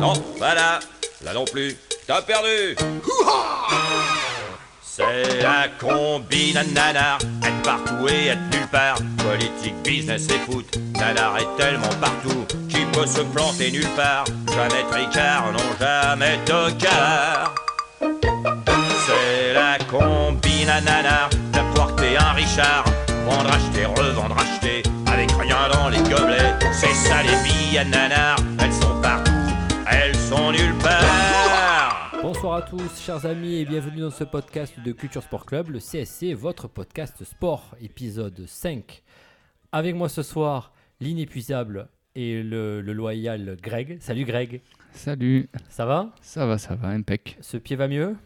Non, voilà. Là non plus. T'as perdu. C'est la combine à nanar, être partout et être nulle part. Politique, business et foot, nanar est tellement partout qu'il peut se planter nulle part. Jamais tricard, non jamais tocard. C'est la combine à nanar, d'apporter un Richard. Vendre, acheter, revendre, acheter, avec rien dans les gobelets. C'est ça les billes à nanar, nulle part. Bonsoir à tous, chers amis, et bienvenue dans ce podcast de Culture Sport Club, le CSC, votre podcast sport, épisode 5. Avec moi ce soir, l'inépuisable et le, le loyal Greg. Salut Greg, Salut, ça va? Ça va, ça va, impec. Ce pied va mieux?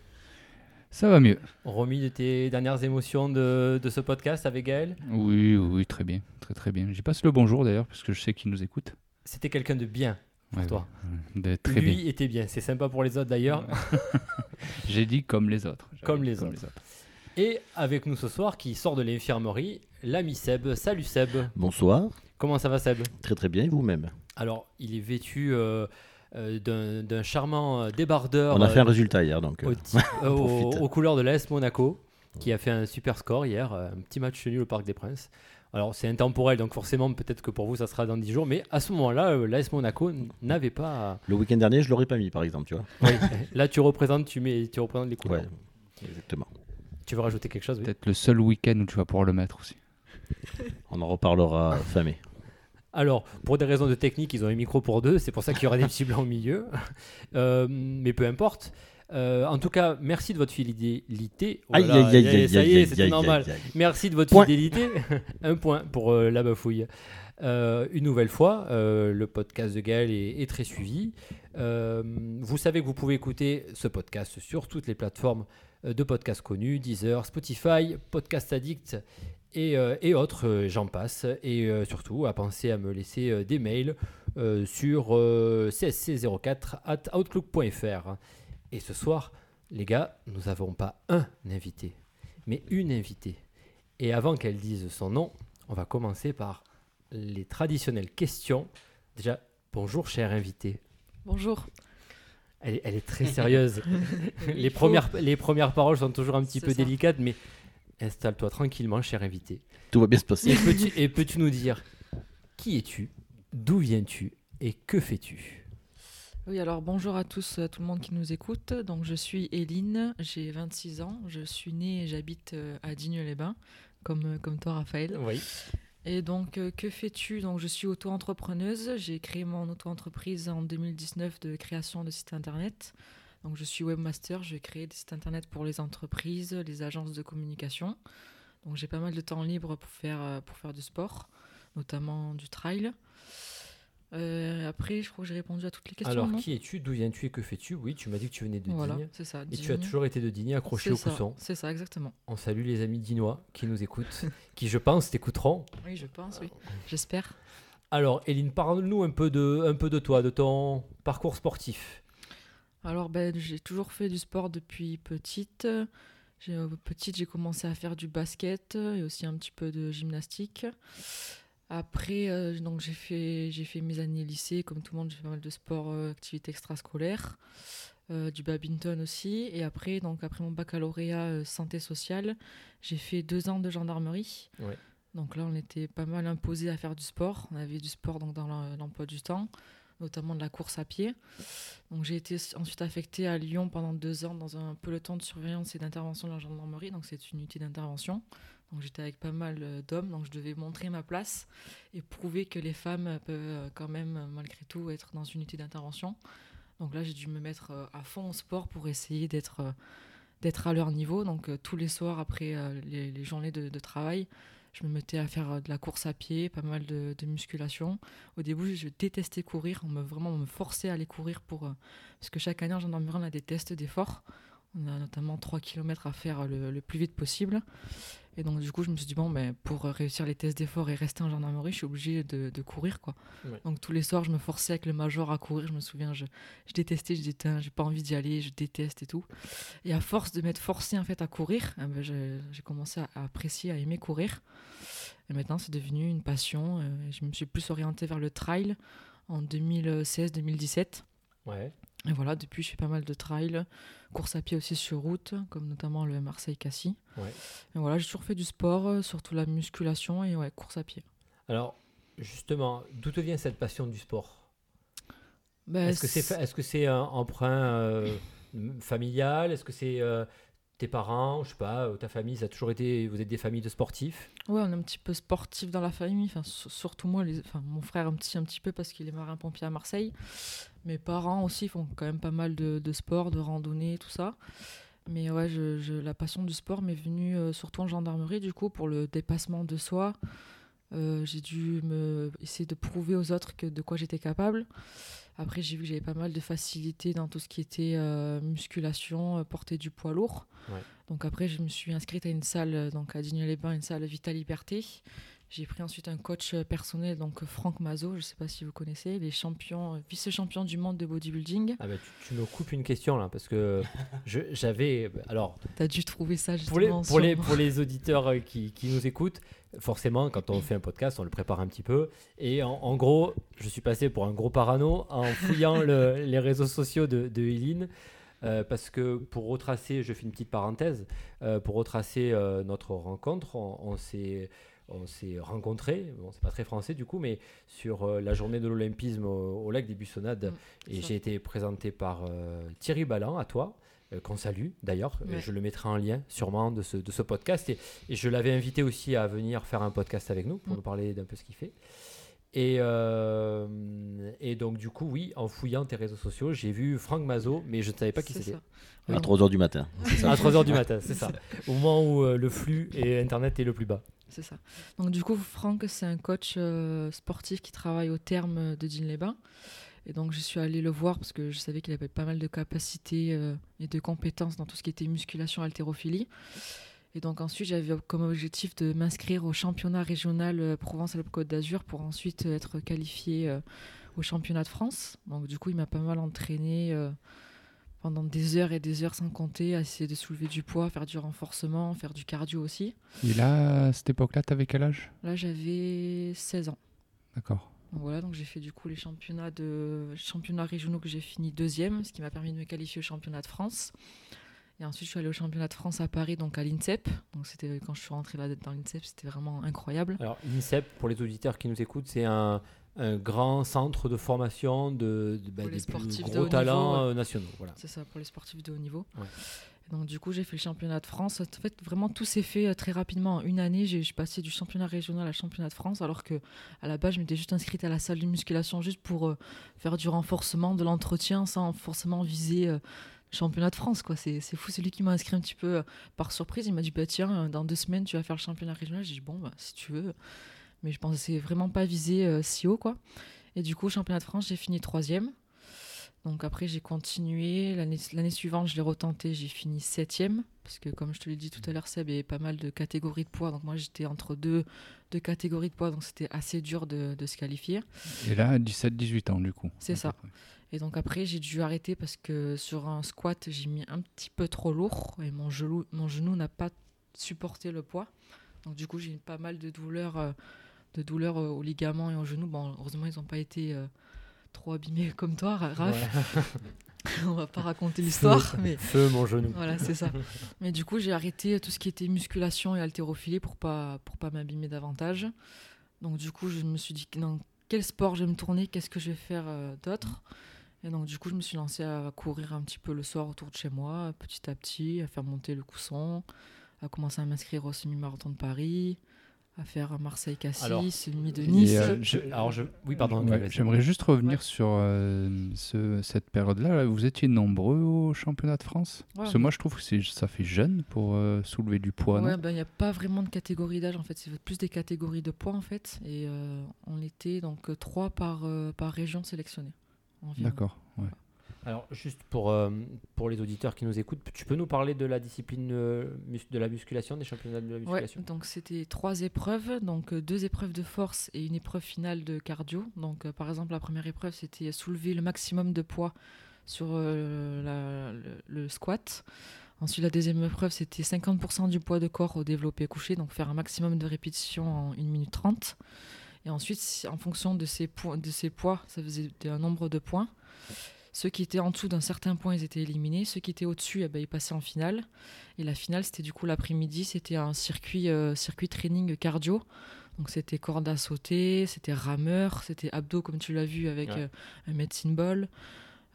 Ça va mieux. Remis de tes dernières émotions de, de ce podcast avec Gaël Oui, oui, oui, très bien, très très bien. J'y passe le bonjour d'ailleurs, parce que je sais qu'il nous écoute. C'était quelqu'un de bien pour toi. de- très Lui bien. était bien, c'est sympa pour les autres d'ailleurs. J'ai dit comme les autres. Comme les autres. Et avec nous ce soir, qui sort de l'infirmerie, l'ami Seb. Salut Seb, Bonsoir, comment ça va Seb? Très très bien et vous-même? Alors, il est vêtu euh, euh, d'un d'un charmant euh, débardeur On a fait un résultat hier donc. au euh, aux couleurs de l'AS Monaco, qui a fait un super score hier, un petit match nul au Parc des Princes. Alors, c'est intemporel, donc forcément, peut-être que pour vous, ça sera dans 10 jours. Mais à ce moment-là, euh, l'AS Monaco n'avait pas. Le week-end dernier, je l'aurais pas mis par exemple, tu vois. Oui, là, tu représentes, tu, mets, tu représentes les couleurs. Ouais, exactement. Tu veux rajouter quelque chose oui? Peut-être le seul week-end où tu vas pouvoir le mettre aussi. On en reparlera fin mai. Alors, pour des raisons de technique, ils ont un micro pour deux, c'est pour ça qu'il y aura des petits blancs au milieu. Euh, mais peu importe. Euh, en tout cas, merci de votre fidélité. Oh Aïe aïe aïe aïe ça y est, c'était normal. Merci de votre Point. fidélité. un point pour euh, la bafouille. Euh, une nouvelle fois, le podcast de Gaël est, est très suivi. Vous savez que vous pouvez écouter ce podcast sur toutes les plateformes de podcasts connus, Deezer, Spotify, Podcast Addict et, et autres, j'en passe. Et surtout, à penser à me laisser des mails sur euh, csc04 at outlook.fr. Et ce soir, les gars, nous n'avons pas un invité, mais une invitée. Et avant qu'elle dise son nom, on va commencer par les traditionnelles questions. Déjà, bonjour cher invité. Bonjour. Elle est, elle est très sérieuse. les, premières, les premières paroles sont toujours un petit peu ça. délicates, mais installe-toi tranquillement, cher invité. Tout va bien se passer. et peux-tu nous dire qui es-tu, d'où viens-tu et que fais-tu? Oui, alors bonjour à tous, à tout le monde qui nous écoute. Donc je suis Éline, j'ai 26 ans, je suis née et j'habite euh, à Digne-les-Bains, comme, euh, comme toi Raphaël. Oui. Et donc euh, que fais-tu? Donc je suis auto-entrepreneuse, j'ai créé mon auto-entreprise en 2019 de création de sites internet. Donc je suis webmaster, je crée des sites internet pour les entreprises, les agences de communication. Donc j'ai pas mal de temps libre pour faire, euh, pour faire du sport, notamment du trail. Euh, après, je crois que j'ai répondu à toutes les questions. Alors, non qui es-tu, d'où viens-tu et que fais-tu? Oui, tu m'as dit que tu venais de Voilà, Digne. c'est ça. Et tu as toujours été de Digne, accroché au ça, cousson. C'est ça, exactement. On salue les amis dinois qui nous écoutent, qui je pense t'écouteront. Oui, je pense, oui. J'espère. Alors, Eline, parle-nous un peu de, un peu de toi, de ton parcours sportif. Alors, ben, j'ai toujours fait du sport depuis petite. Euh, petite, j'ai commencé à faire du basket et aussi un petit peu de gymnastique. Après, euh, donc j'ai fait, j'ai fait mes années lycée, comme tout le monde, j'ai fait pas mal de sport, euh, activités extrascolaires, euh, du badminton aussi. Et après, donc après mon baccalauréat euh, santé sociale, j'ai fait deux ans de gendarmerie. Ouais. Donc là, on était pas mal imposé à faire du sport. On avait du sport donc dans l'em- l'emploi du temps, notamment de la course à pied. Donc j'ai été ensuite affectée à Lyon pendant deux ans dans un peloton de surveillance et d'intervention de la gendarmerie. Donc c'est une unité d'intervention. Donc j'étais avec pas mal euh, d'hommes, donc je devais montrer ma place et prouver que les femmes peuvent euh, quand même euh, malgré tout être dans une unité d'intervention. Donc là j'ai dû me mettre à fond au sport pour essayer d'être d'être à leur niveau. Donc tous les soirs après les, journées de, travail, je me mettais à faire de la course à pied, pas mal de, musculation. Au début, je détestais courir. On me vraiment me forçait à aller courir pour parce que chaque année en gendarmerie on a des tests d'effort. On a notamment 3 km à faire le plus vite possible. Et donc du coup je me suis dit bon ben pour réussir les tests d'effort et rester en gendarmerie, je suis obligée de, de courir quoi. Ouais. Donc tous les soirs je me forçais avec le major à courir. Je me souviens, je, je détestais, je disais j'ai pas envie d'y aller, je déteste et tout. Et à force de m'être forcée en fait à courir, eh ben, j'ai commencé à, à apprécier, à aimer courir. Et maintenant, c'est devenu une passion. euh, je me suis plus orientée vers le trail en 2016-2017. Ouais. Et voilà, depuis, je fais pas mal de trail, course à pied aussi sur route, comme notamment le Marseille-Cassis. Ouais. Et voilà, j'ai toujours fait du sport, euh, surtout la musculation et ouais, course à pied. Alors, justement, d'où te vient cette passion du sport? Bah, Est-ce que c'est un emprunt euh, familial? Est-ce que c'est euh, tes parents Je sais pas, ou ta famille Ça a toujours été. Vous êtes des familles de sportifs? Ouais, on est un petit peu sportif dans la famille, enfin, sur- surtout moi, enfin, mon frère un petit, un petit peu parce qu'il est marin-pompier à Marseille. Mes parents aussi font quand même pas mal de, de sport, de randonnée, tout ça. Mais ouais, je, je- la passion du sport m'est venue euh, surtout en gendarmerie, du coup, pour le dépassement de soi. Euh, j'ai dû me, essayer de prouver aux autres que, de quoi j'étais capable. Après, j'ai vu que j'avais pas mal de facilité dans tout ce qui était euh, musculation, euh, porter du poids lourd. Ouais. Donc après, je me suis inscrite à une salle euh, donc à Digne-les-Bains, une salle Vita Liberté. J'ai pris ensuite un coach euh, personnel, donc euh, Franck Mazot, je ne sais pas si vous connaissez, les champions, euh, vice-champion du monde de bodybuilding. ah bah, tu, tu me coupes une question là, parce que j'avais. Alors, Tu as dû trouver ça pour les, justement. pour les, pour les auditeurs qui, qui nous écoutent, forcément, quand on fait un podcast, on le prépare un petit peu. Et en, en gros, je suis passé pour un gros parano en fouillant le- les réseaux sociaux de, de Eileen. euh, parce que pour retracer, je fais une petite parenthèse, euh, pour retracer euh, notre rencontre, on, on s'est on s'est rencontrés, bon c'est pas très français du coup, mais sur euh, la journée de l'Olympisme au, au lac des Buissonnades, Mm, et j'ai été présenté par euh, Thierry Ballan, à toi, euh, qu'on salue d'ailleurs. Ouais. Je le mettrai en lien sûrement de ce, de ce podcast. Et, et je l'avais invité aussi à venir faire un podcast avec nous pour Mm. nous parler d'un peu ce qu'il fait. Et, euh, et donc, du coup, oui, en fouillant tes réseaux sociaux, j'ai vu Franck Mazot, mais je ne savais pas qui C'est c'était. Oui, À 3h du matin. À 3h du matin, c'est ça. Au moment où euh, le flux et Internet est le plus bas. C'est ça. Donc du coup, Franck, c'est un coach euh, sportif qui travaille au terme de Digne-les-Bains. Et donc je suis allée le voir parce que je savais qu'il avait pas mal de capacités euh, et de compétences dans tout ce qui était musculation, haltérophilie. Et donc ensuite, j'avais comme objectif de m'inscrire au championnat régional euh, Provence-Alpes-Côte d'Azur pour ensuite être qualifié euh, au championnat de France. Donc du coup, il m'a pas mal entraîné euh, pendant des heures et des heures sans compter, à essayer de soulever du poids, faire du renforcement, faire du cardio aussi. Et là, à cette époque-là, t'avais quel âge? Là, j'avais 16 ans. D'accord. Donc voilà, donc j'ai fait du coup les championnats de championnats régionaux que j'ai fini deuxième, ce qui m'a permis de me qualifier au championnat de France. Et ensuite, je suis allée au championnat de France à Paris, donc à l'INSEP. Donc c'était quand je suis rentrée là dans l'INSEP, c'était vraiment incroyable. Alors, l'INSEP, pour les auditeurs qui nous écoutent, c'est un, un grand centre de formation de, de- bah, des plus de gros haut talents niveau, ouais. euh, nationaux. Voilà. C'est ça pour les sportifs de haut niveau. Ouais. Donc du coup, j'ai fait le championnat de France. En fait, vraiment tout s'est fait euh, très rapidement. En une année, j'ai passée du championnat régional à championnat de France, alors que à la base, je m'étais juste inscrite à la salle de musculation juste pour euh, faire du renforcement, de l'entretien, sans forcément viser euh, le championnat de France. quoi. C'est fou. C'est lui qui m'a inscrit un petit peu euh, par surprise. Il m'a dit bah tiens, dans deux semaines, tu vas faire le championnat régional. J'ai dit bon, bah, si tu veux. Mais je pensais vraiment pas viser euh, si haut, quoi. Et du coup, au championnat de France, j'ai fini troisième. Donc après, j'ai continué. L'année suivante, je l'ai retenté, j'ai fini septième. Parce que comme je te l'ai dit tout à l'heure, Seb, il y avait pas mal de catégories de poids. Donc moi, j'étais entre deux, deux catégories de poids, donc c'était assez dur de, de se qualifier. Et là, 17-18 ans, du coup. C'est ça. Et donc après, j'ai dû arrêter parce que sur un squat, j'ai mis un petit peu trop lourd et mon genou, mon genou n'a pas supporté le poids. Donc du coup, j'ai eu pas mal de douleurs, euh, de douleurs euh, aux ligaments et aux genoux. Bon, heureusement, ils n'ont pas été euh, trop abîmés comme toi, Ra- Raph. On va pas raconter l'histoire, mais Feu, mon genou. voilà, c'est ça. Mais du coup, j'ai arrêté tout ce qui était musculation et haltérophilie pour pas pour pas m'abîmer davantage. Donc du coup, je me suis dit dans quel sport je vais me tourner, qu'est-ce que je vais faire euh, d'autre? Et donc du coup, je me suis lancée à courir un petit peu le soir autour de chez moi, petit à petit, à faire monter le cousson, à commencer à m'inscrire au semi-marathon de Paris, à faire Alors, Marseille-Cassis, demi de et, Nice. euh, Je- alors, je, oui, pardon. Ouais. J'aimerais juste revenir Ouais. sur euh, ce- cette période-là. Vous étiez nombreux au championnat de France? Ouais, Parce que moi, je trouve que c'est- ça fait jeune pour euh, soulever du poids. ben, il n'y a pas vraiment de catégorie d'âge en fait, c'est plus des catégories de poids en fait. Et euh, on était donc trois par, euh, par région sélectionnée. environ. D'accord. ouais. Alors, juste pour, euh, pour les auditeurs qui nous écoutent, tu peux nous parler de la discipline euh, de la musculation, des championnats de la Ouais, musculation? donc c'était trois épreuves, donc euh, deux épreuves de force et une épreuve finale de cardio. Donc par exemple la première épreuve c'était soulever le maximum de poids sur la- le, le squat. Ensuite la deuxième épreuve c'était 50% du poids de corps au développé couché, donc faire un maximum de répétitions en 1 minute 30. Et ensuite en fonction de ces, poids, de ces poids, ça faisait un nombre de points. Ceux qui étaient en dessous d'un certain point, ils étaient éliminés. Ceux qui étaient au-dessus, eh ben, ils passaient en finale. Et la finale, c'était du coup l'après-midi, c'était un circuit, euh, circuit training cardio. Donc c'était corde à sauter, c'était rameur, c'était abdos comme tu l'as vu avec Ouais. euh, un medicine ball.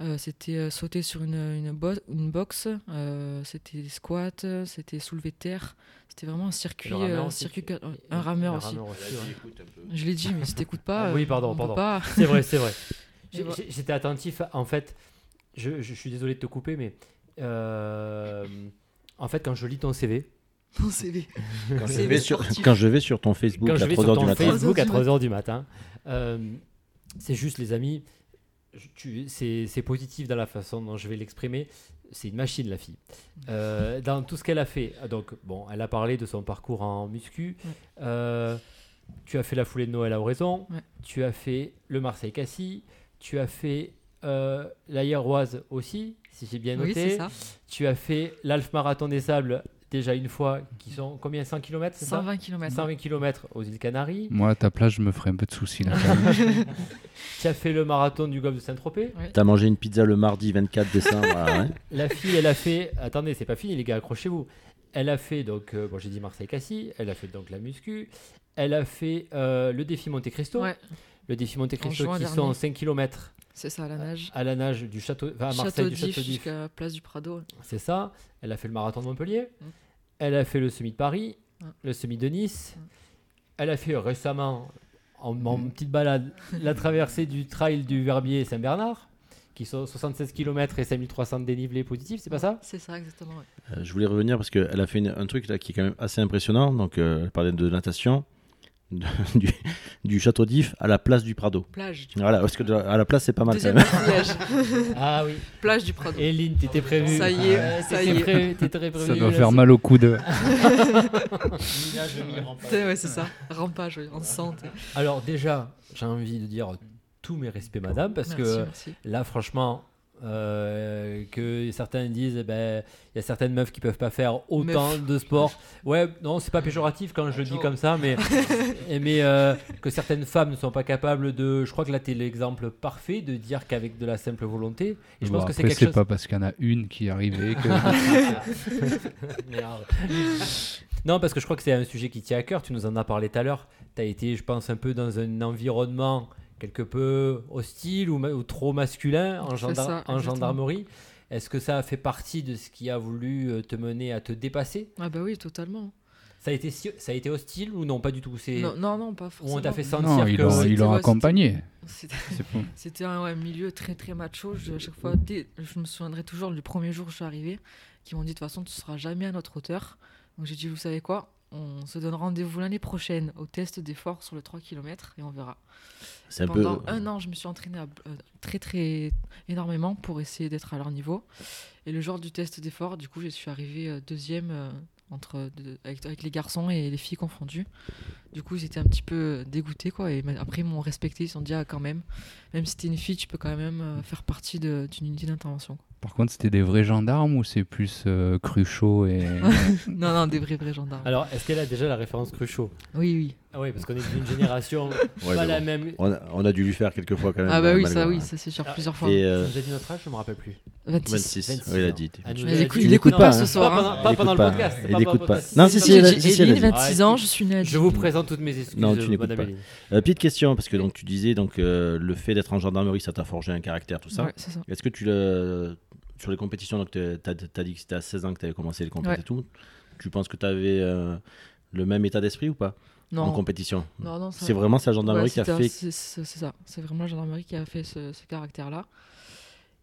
Euh, c'était euh, sauter sur une, une, bo- une box, euh, c'était des squats, c'était soulevé de terre. C'était vraiment un circuit, aussi, circuit un rameur un aussi. Je l'ai dit, mais si t'écoutes pas, Ah oui, pardon, pardon. pas. C'est vrai, c'est vrai. J'étais attentif. En fait, je, je suis désolé de te couper, mais euh, en fait, quand je lis ton CV, Mon CV. Quand je, vais sur, sportif. quand je vais sur ton Facebook quand à je vais 3h sur du matin, Facebook à 3 3h du matin, euh, c'est juste, les amis, c'est c'est positif dans la façon dont je vais l'exprimer. C'est une machine, la fille. Euh, dans tout ce qu'elle a fait, donc, bon, elle a parlé de son parcours en muscu. Ouais. Euh, tu as fait la foulée de Noël à Oraison. Ouais. Tu as fait le Marseille-Cassis. Tu as fait euh, la Hierroise aussi, si j'ai bien Oui, noté. c'est ça. tu as fait l'Alf Marathon des Sables déjà une fois, qui sont combien 100 km c'est ça? 120 km. 120 km aux îles Canaries. Moi, à ta place, je me ferais un peu de soucis là. Tu as fait le marathon du golfe de Saint-Tropez. t'as mangé une pizza le mardi 24 décembre. ah ouais. La fille, elle a fait. Attendez, c'est pas fini, les gars, accrochez-vous. Elle a fait donc, euh, bon, j'ai dit Marseille-Cassis. Elle a fait donc la muscu. Elle a fait euh, le défi Monte Cristo. Ouais, Le défi Monte Cristo qui dernier. sont 5 km c'est ça, la nage. à la nage du château, enfin, à Marseille Château du château d'If. jusqu'à Place du Prado. C'est ça. Elle a fait le marathon de Montpellier. Mm. Elle a fait le semi de Paris, Mm. le semi de Nice. Mm. Elle a fait récemment, en, en petite balade, la traversée du trail du Verbier Saint-Bernard, qui sont 76 km et 5300 de dénivelé positif, c'est pas ça? C'est ça, exactement. ouais. Euh, je voulais revenir parce qu'elle a fait une- un truc là qui est quand même assez impressionnant. Donc, euh, elle parlait de natation, de- du, du château d'If à la place du Prado. Plage. Du... Voilà, parce que de- à la place, c'est pas mal quand Deuxième même. maquillage. Ah oui. Plage du Prado. Eline, t'étais prévu. Ça y est, Ouais, ça y est. prévu- t'étais prévenu, Ça doit là, faire mal au coude. C'est- Ouais, c'est ça. Rampage, on sent. Alors déjà, j'ai envie de dire tous mes respects, madame, parce Merci, que merci. Là, franchement, euh, que certains disent, eh ben, il y a certaines meufs qui peuvent pas faire autant de sport. Ouais, non, c'est pas péjoratif quand je le dis comme ça, mais, euh, que certaines femmes ne sont pas capables de. Je crois que là, tu es l'exemple parfait de dire qu'avec de la simple volonté. Et je Bon, pense que c'est quelque c'est chose. pas parce qu'il y en a une qui est arrivée que. Merde. non, parce que je crois que c'est un sujet qui tient à cœur. Tu nous en as parlé tout à l'heure. Tu as été, je pense, un peu dans un environnement quelque peu hostile ou, trop masculin en, C'est gendar- ça, en exactement. gendarmerie. Est-ce que ça a fait partie de ce qui a voulu euh, te mener à te dépasser? Ah bah oui, totalement. ça a, été, ça a été hostile ou non Pas du tout? C'est Non, non, non, pas où forcément. on t'a fait sentir non, que. accompagné. C'était- un ouais, milieu très très macho. Je, à chaque fois, dès- je me souviendrai toujours du premier jour où je suis arrivée, qui m'ont dit de toute façon tu seras jamais à notre hauteur. Donc j'ai dit vous savez quoi, on se donne rendez-vous l'année prochaine au test d'effort sur le 3 km et on verra. C'est un peu. Pendant un an, je me suis entraînée à- euh, très très énormément pour essayer d'être à leur niveau. Et le jour du test d'effort, du coup, je suis arrivée euh, deuxième euh, entre de- avec, avec les garçons et les filles confondues. Du coup, ils étaient un petit peu dégoûtés quoi. Et après, ils m'ont respecté. Ils se sont dit ah quand même, même si t'es une fille, tu peux quand même faire partie d'une unité d'intervention. Par contre, c'était des vrais gendarmes ou c'est plus euh, Cruchot et. non non, des vrais vrais gendarmes. Alors, est-ce qu'elle a déjà la référence Cruchot? Oui oui. Ah oui, parce qu'on est d'une génération Ouais, pas la bon. même. On a, on a dû lui faire quelques fois quand même. Ah bah oui, malgré- ça oui, ça c'est sûr Ah, plusieurs fois. Et euh, dit notre âge, je me rappelle plus. 26. 26, 26 oui, il a dit. Elle nous Mais a il écoute- il écoute pas, pas hein. ce soir. Pas hein. pendant, pas Il pendant écoute le pas. podcast. Il pas écoute pendant le pas. Non, C'est si, si, J'ai si, j'ai elle a dit dit. 26 ans, je suis née à Je vous présente toutes mes excuses. Non, tu n'écoutes pas. Euh, petite question, parce que donc tu disais donc euh, le fait d'être en gendarmerie, ça t'a forgé un caractère, tout ça. Ouais, c'est ça. Est-ce que tu le sur les compétitions, donc tu as, dit que c'était à 16 ans que tu avais commencé les compétitions Ouais. et tout. Tu penses que tu avais le même état d'esprit ou pas? En compétition Non, non, C'est vraiment sa gendarmerie Ouais, qui a fait. C'est ça. C'est vraiment la gendarmerie qui a fait ce, ce caractère-là.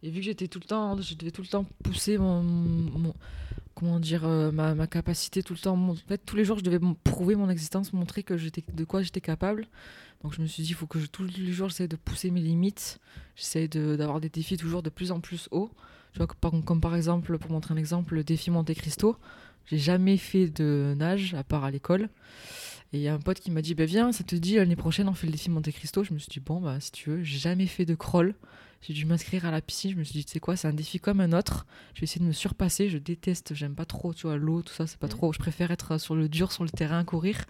Et vu que j'étais tout le temps, je devais tout le temps pousser mon, mon- comment dire, euh, ma, ma capacité tout le temps. mon- en fait, tous les jours, je devais prouver mon existence, montrer que j'étais, de quoi j'étais capable. Donc je me suis dit, il faut que je, tous les jours, j'essaie de pousser mes limites. J'essaie de- d'avoir des défis toujours de plus en plus hauts. Tu vois, comme, comme par exemple, pour montrer un exemple, le défi Monte Cristo. J'ai jamais fait de nage à part à l'école. Et il y a un pote qui m'a dit, bah, viens, ça te dit, l'année prochaine, on fait le défi Monte Cristo. Je me suis dit, bon, bah, si tu veux, j'ai jamais fait de crawl. J'ai dû m'inscrire à la piscine. Je me suis dit, tu sais quoi, c'est un défi comme un autre. Je vais essayer de me surpasser. Je déteste, j'aime pas trop, tu vois, l'eau, tout ça, c'est pas trop. Je préfère être sur le dur, sur le terrain, courir,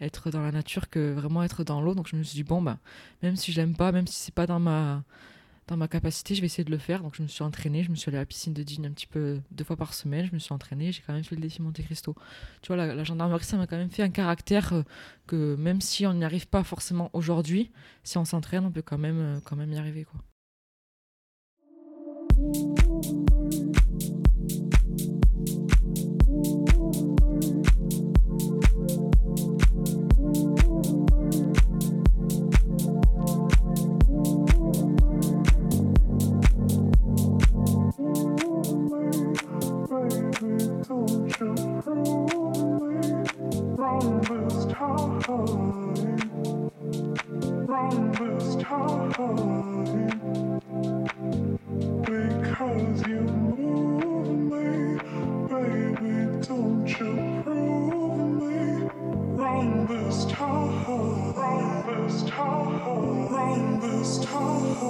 être dans la nature que vraiment être dans l'eau. Donc je me suis dit, bon, bah, même si je l'aime pas, même si c'est pas dans ma dans ma capacité, je vais essayer de le faire. Donc je me suis entraînée, je me suis allée à la piscine de Digne un petit peu deux fois par semaine, je me suis entraînée, j'ai quand même fait le défi Monte Cristo. Tu vois, la, gendarmerie, ça m'a quand même fait un caractère euh, que même si on n'y arrive pas forcément aujourd'hui, si on s'entraîne, on peut quand même, euh, quand même y arriver. Quoi. Wrong this time, wrong this time,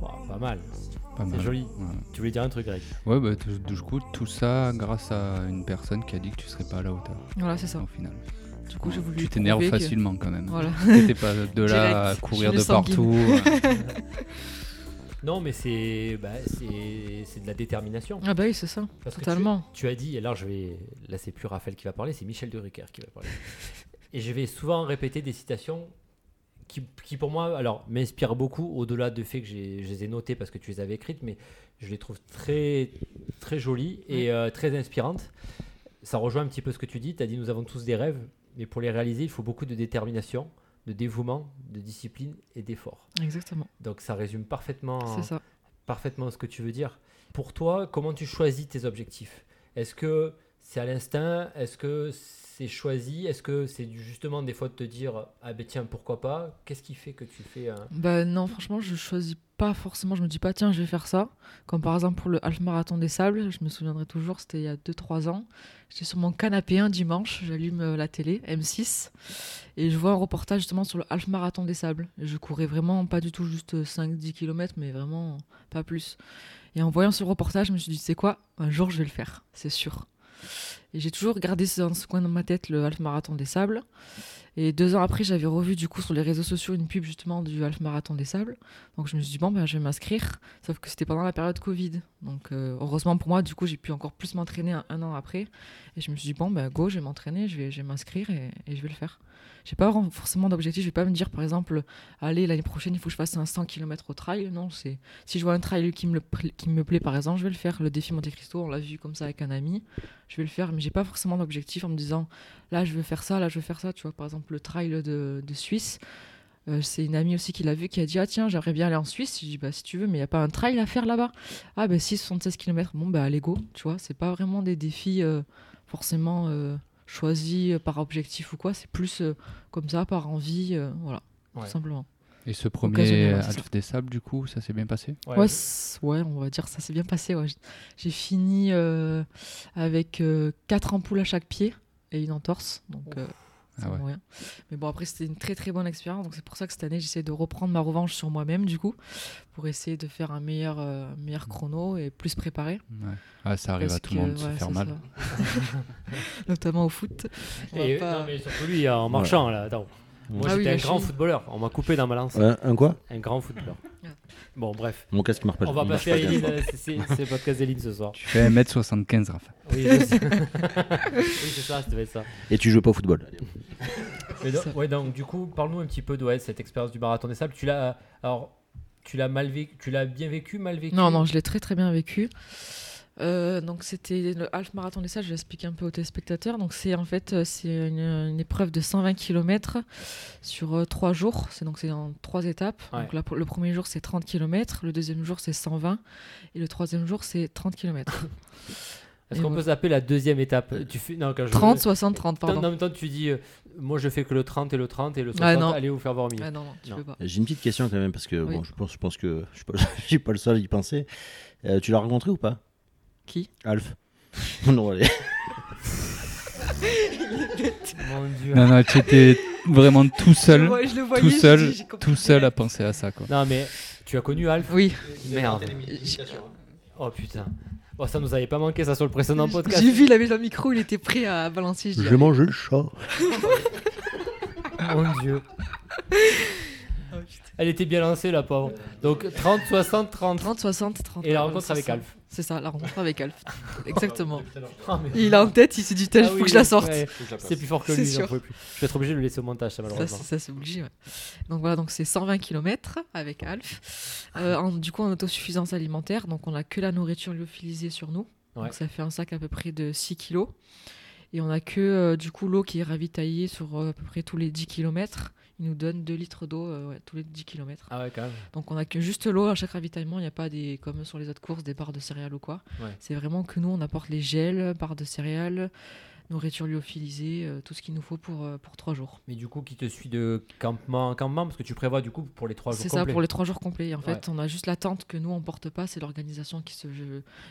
Wow, pas mal. Pas C'est joli. Ouais. Tu voulais dire un truc, Greg Ouais, bah, tout- du coup, tout ça grâce à une personne qui a dit que tu serais pas à la hauteur. Voilà, c'est ça. Au final. Du coup, j'ai voulu. Tu t'énerves que- facilement quand même. Voilà. T'étais pas de là à courir de partout. Non, mais c'est bah, c'est c'est de la détermination. Ah bah oui, c'est ça, Parce que tu- totalement. Tu, as dit, et là, je vais, là c'est plus Raphaël qui va parler, c'est Michel de Rucker qui va parler. et je vais souvent répéter des citations qui, qui pour moi, alors, m'inspirent beaucoup, au-delà du fait que j'ai- je les ai notées parce que tu les avais écrites, mais je les trouve très, très jolies et euh, très inspirantes. Ça rejoint un petit peu ce que tu dis. Tu as dit, nous avons tous des rêves, mais pour les réaliser, il faut beaucoup de détermination, de dévouement, de discipline et d'effort. Exactement, Donc ça résume parfaitement ça. parfaitement ce que tu veux dire. Pour toi, comment tu choisis tes objectifs? Est-ce que c'est à l'instinct? Est-ce que c'est choisi Est-ce que c'est justement des fois de te dire ah ben tiens pourquoi pas? Qu'est-ce qui fait que tu fais un... Bah non, franchement, je choisis pas forcément. Je me dis pas, tiens, je vais faire ça. Comme par exemple pour le half marathon des sables, je me souviendrai toujours, c'était il y a 2-3 ans. J'étais sur mon canapé un dimanche, j'allume euh, la télé, M6, et je vois un reportage justement sur le half marathon des sables. Je courais vraiment pas du tout juste 5-10 km, mais vraiment pas plus. Et en voyant ce reportage, je me suis dit, c'est quoi? Un jour, je vais le faire, c'est sûr. Et j'ai toujours gardé dans ce coin de ma tête le half marathon des sables. Et deux ans après, j'avais revu du coup sur les réseaux sociaux une pub justement du half marathon des sables. Donc je me suis dit, bon, ben, je vais m'inscrire. Sauf que c'était pendant la période Covid. Donc euh, heureusement pour moi, du coup, j'ai pu encore plus m'entraîner un, an après. Et je me suis dit, bon, ben, go, je vais m'entraîner, je vais, m'inscrire et, je vais le faire. J'ai pas forcément d'objectif. Je vais pas me dire, par exemple, allez, l'année prochaine, il faut que je fasse un 100 km au trail. Non, c'est si je vois un trail qui me, qui me plaît, par exemple, je vais le faire. Le défi Monte Cristo, on l'a vu comme ça avec un ami. Je vais le faire, mais j'ai pas forcément d'objectif en me disant, là, je veux faire ça, là, je veux faire ça. Tu vois, par exemple, le trail de, de Suisse. Euh, c'est une amie aussi qui l'a vu qui a dit Ah, tiens, j'aimerais bien aller en Suisse. J'ai dit Bah, si tu veux, mais il n'y a pas un trail à faire là-bas. Ah, bah, si, 76 km. Bon, bah, allez, go. Tu vois, c'est pas vraiment des défis euh, forcément euh, choisis par objectif ou quoi. C'est plus comme ça, par envie. voilà, Ouais. tout simplement. Et ce premier Alpha des Sables, du coup, ça s'est bien passé? Ouais, Ouais, on va dire ça s'est bien passé. ouais. J'ai fini euh, avec euh, quatre ampoules à chaque pied et une entorse. Donc, euh, c'est Ah rien. Mais bon, après, c'était une très très bonne expérience. Donc, c'est pour ça que cette année, j'essaie de reprendre ma revanche sur moi-même, du coup, pour essayer de faire un meilleur, euh, meilleur chrono et plus préparé. Ouais. Ah, ça arrive Parce à tout le que, monde de se faire mal. Notamment au foot. On va Et, pas- non, mais surtout lui en marchant là. Attends. Moi Ah oui, j'étais un la grand cheville. footballeur. On m'a coupé dans ma lance. Un quoi? Un grand footballeur. Ouais. Bon bref. Mon casque marche pas. On va marche passer à. Eline. euh, c'est- C'est c'est le podcast d'Eline ce soir. Tu fais 1m75, Raphaël. Oui, je sais. oui c'est ça, ça devait être ça. Et tu joues pas au football. Mais donc, Ça- ouais, donc du coup, parle-nous un petit peu de ouais, cette expérience du marathon des sables. Tu l'as, alors, tu l'as mal vécu, tu l'as bien vécu, mal vécu? Non, non, je l'ai très très bien vécu. Euh, donc c'était le half marathon des salles, je vais expliquer un peu aux téléspectateurs. Donc c'est en fait euh, c'est une, une épreuve de 120 km sur euh, trois jours. C'est donc c'est en trois étapes. Ouais. Donc là, le premier jour c'est 30 km, le deuxième jour c'est 120 et le troisième jour c'est 30 km. Est-ce qu'on ouais. peut s'appeler la deuxième étape? Tu fais non quand je 30, 60, 30 En pardon. même temps, tu dis, euh, moi je fais que le 30 et le 30 et le 60, Ah, non. allez vous faire voir mieux. Ah non, non. J'ai une petite question quand même parce que Oui. bon, je pense, je pense que je suis pas, suis pas le seul à y penser. Euh, tu l'as rencontré ou pas? Qui Alf. non, allez. Mon dieu. Non, non, tu étais vraiment tout seul, Je vois- je le voyais, tout seul, dit, j'ai compris tout seul à penser à ça quoi. Non, mais tu as connu Alf? Oui, Merde. Oh putain. Oh, ça nous avait pas manqué ça sur le précédent podcast. j'ai vu, il avait le micro, il était prêt à balancer. Je J'ai mangé le chat. Mon dieu. Elle était bien lancée la pauvre. Donc 30, 60, 30. 30, 60, 30. Et la rencontre avec. Alf. C'est ça, la rencontre avec Alf. Exactement. Ah, il a en tête, il s'est dit, tel, Ah faut oui, que je la sorte. ouais, C'est plus fort que lui, j'en pouvais plus. Je vais être obligé de le laisser au montage, ça malheureusement. ça c'est obligé. ouais. Donc voilà, donc c'est 120 km avec Alf. Euh, en- du coup, en autosuffisance alimentaire, donc on a que la nourriture lyophilisée sur nous. Ouais. Donc ça fait un sac à peu près de 6 kg. Et on a que euh, du coup l'eau qui est ravitaillée sur euh, à peu près tous les 10 km. Nous donne 2 litres d'eau euh, ouais, tous les 10 km. Ah ouais, quand même. Donc on a que juste l'eau à chaque ravitaillement, il n'y a pas des comme sur les autres courses des barres de céréales ou quoi. Ouais. C'est vraiment que nous on apporte les gels, barres de céréales, nourriture lyophilisée, euh, tout ce qu'il nous faut pour euh, pour 3 jours. Mais du coup, qui te suit de campement en campement? Parce que tu prévois du coup pour les 3 jours C'est ça complets. pour les trois jours complets. Et En Ouais. fait, on a juste l'attente que nous on porte pas, c'est l'organisation qui se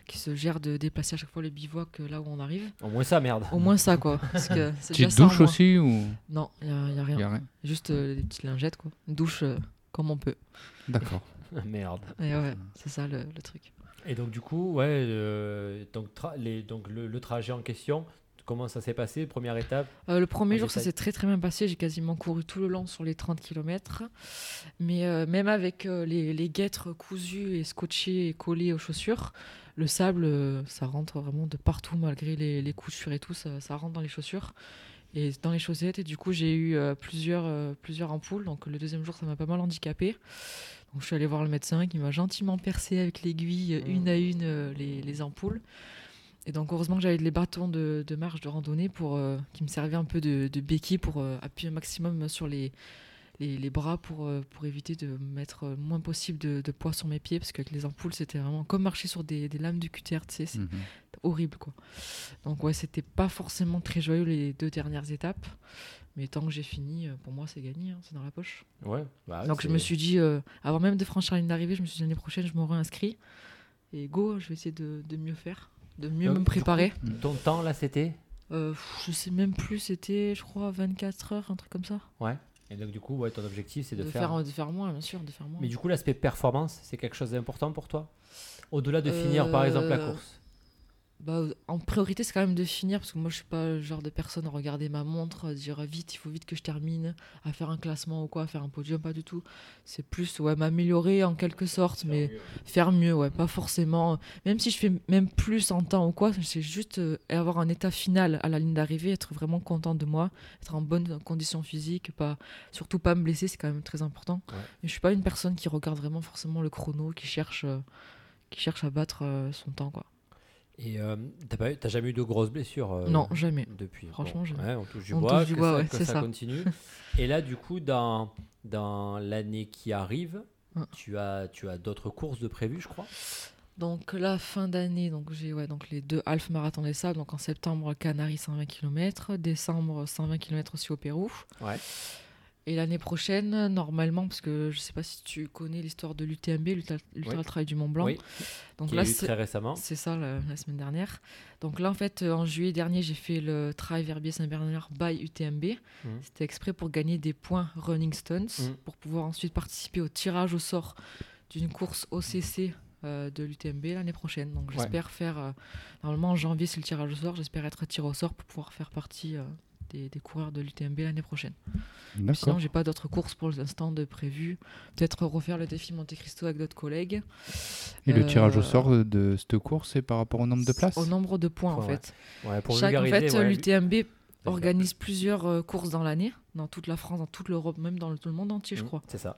qui se gère de déplacer à chaque fois les bivouacs euh, là où on arrive. Au moins ça, merde. Au moins ça quoi. Parce que c'est Petite douche aussi ou? Non, il y, a- y a rien. y a rien Juste euh, des petites lingettes quoi. Une douche euh, comme on peut. D'accord. merde. Et ouais, c'est ça le, le truc. Et donc du coup, ouais, euh, donc, tra- les, donc le, le trajet en question, comment ça s'est passé Première étape Euh, le premier jour, ça s'est très très bien passé. J'ai quasiment couru tout le long sur les 30 km. Mais euh, même avec euh, les, les guêtres cousues et scotchées et collées aux chaussures, le sable, ça rentre vraiment de partout malgré les, les coussures et tout. Ça, ça rentre dans les chaussures et dans les chaussettes. Et du coup, j'ai eu plusieurs, plusieurs ampoules. Donc le deuxième jour, ça m'a pas mal handicapé. Donc je suis allée voir le médecin qui m'a gentiment percé avec l'aiguille, euh, une à une, les, les ampoules. Et donc heureusement que j'avais les bâtons de, de marche de randonnée pour, euh, qui me servaient un peu de, de béquille pour euh, appuyer un maximum sur les, les, les bras pour, euh, pour éviter de mettre le moins possible de, de poids sur mes pieds parce qu'avec les ampoules c'était vraiment comme marcher sur des, des lames du tu sais, c'est Mhm. horrible quoi. Donc ouais c'était pas forcément très joyeux les deux dernières étapes. Mais tant que j'ai fini, pour moi c'est gagné, hein, c'est dans la poche. Ouais. bah, Donc je me suis dit, avant même de franchir la ligne d'arrivée, je me suis dit l'année prochaine je me réinscris. Et go, je vais essayer de, de mieux faire, de mieux Donc, me préparer. Ton temps là, c'était Euh, je sais même plus, c'était, je crois, 24 heures, un truc comme ça. Ouais. Et donc du coup, ouais, ton objectif, c'est de, De, faire. faire, de faire moins, bien sûr, de faire moins. Mais du coup, l'aspect performance, c'est quelque chose d'important pour toi? Au-delà de finir, par exemple, la Euh, course. Bah, en priorité, c'est quand même de finir, parce que moi, je suis pas le genre de personne à regarder ma montre, à dire vite, il faut vite que je termine, à faire un classement ou quoi, à faire un podium, pas du tout. C'est plus, ouais, m'améliorer en quelque sorte, mais faire mieux, ouais, pas forcément. Même si je fais même plus en temps ou quoi, c'est juste euh, avoir un état final à la ligne d'arrivée, être vraiment content de moi, être en bonne condition physique, pas, surtout pas me blesser, c'est quand même très important. Ouais. Mais je suis pas une personne qui regarde vraiment forcément le chrono, qui cherche, euh, qui cherche à battre euh, son temps, quoi. Et euh, t'as jamais eu de grosses blessures euh, Non, jamais. Depuis. Franchement, Bon, jamais. ouais, on touche du On bois, touche du que bois, ça, ouais, que c'est ça ça. continue. Et là, du coup, dans, dans l'année qui arrive, Mm. tu as, tu as d'autres courses de prévues, je crois? Donc la fin d'année, donc j'ai ouais, donc les deux half marathon des sables. Donc en septembre, Canaries 120 km, décembre 120 km aussi au Pérou. Ouais. Et l'année prochaine, normalement, parce que je sais pas si tu connais l'histoire de l'UTMB, l'Ultra Oui. Trail du Mont Blanc. Oui. Donc qui là, c'est très récemment. c'est ça la, la semaine dernière. Donc là, en fait, euh, en juillet dernier, j'ai fait le Trail Verbier Saint-Bernard by UTMB. Mhm. C'était exprès pour gagner des points Running Stones, Mhm. pour pouvoir ensuite participer au tirage au sort d'une course OCC euh, de l'UTMB l'année prochaine. Donc Ouais. j'espère faire, euh, normalement en janvier c'est le tirage au sort, j'espère être tiré au sort pour pouvoir faire partie euh, des, des coureurs de l'UTMB l'année prochaine. Sinon j'ai pas d'autres courses pour l'instant de prévues. Peut-être refaire le défi Monte Cristo avec d'autres collègues. Et le tirage au Euh, sort de- de cette course, c'est par rapport au nombre de places Au nombre de points en ouais. fait. Ouais, pour Chaque, en fait, ouais, l'UTMB organise plusieurs euh, courses dans l'année, dans toute la France, dans toute l'Europe, même dans le, tout le monde entier, je Mm, crois. C'est ça.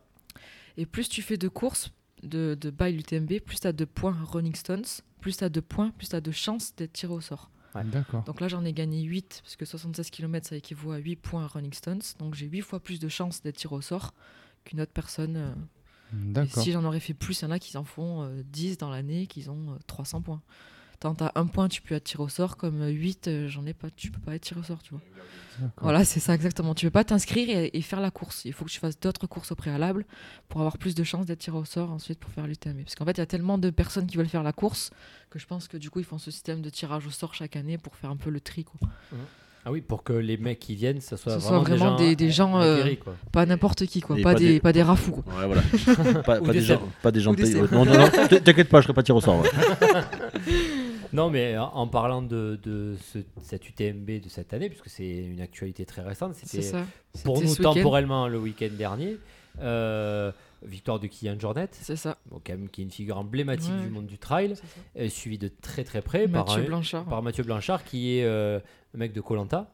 Et plus tu fais de courses de, de by l'UTMB, plus tu as de points Running Stones, plus tu as de points, plus tu as de chances d'être tiré au sort. Donc là, j'en ai gagné 8, parce que 76 km, ça équivaut à 8 points Running Stones. Donc j'ai 8 fois plus de chances d'être tiré au sort qu'une autre personne. euh. D'accord. si j'en aurais fait plus, il y en a qui en font euh, 10 dans l'année, qui ont euh, 300 points. Tant t'as un point, tu peux être tiré au sort, comme 8, j'en ai pas, tu peux pas être tiré au sort, tu vois. Voilà, c'est ça exactement. Tu peux pas t'inscrire et, et faire la course. Il faut que tu fasses d'autres courses au préalable pour avoir plus de chances d'être tiré au sort ensuite pour faire l'UTMB. Parce qu'en fait, il y a tellement de personnes qui veulent faire la course que je pense que du coup, ils font ce système de tirage au sort chaque année pour faire un peu le tri. Quoi. Ah oui, pour que les mecs qui viennent, ça soit Ce vraiment, soit vraiment des- des gens, euh, quoi. Pas n'importe qui, quoi. Pas, pas des, des- pas des rafous. quoi. Ouais, voilà. pas, des gens, pas des gens payés. Non, non, non, t'inquiète pas, je serai pas tiré au sort. ouais. Non, mais en en parlant de, de ce- cette UTMB de cette année, puisque c'est une actualité très récente, c'était pour nous temporellement le week-end dernier. euh, victoire de Kylian Jornet, C'est ça. bon, quand même, qui est une figure emblématique Ouais. du monde du trail, euh, suivi de très très près par, Mathieu un- Blanchard. par Mathieu Blanchard, qui est euh, le mec de Colanta.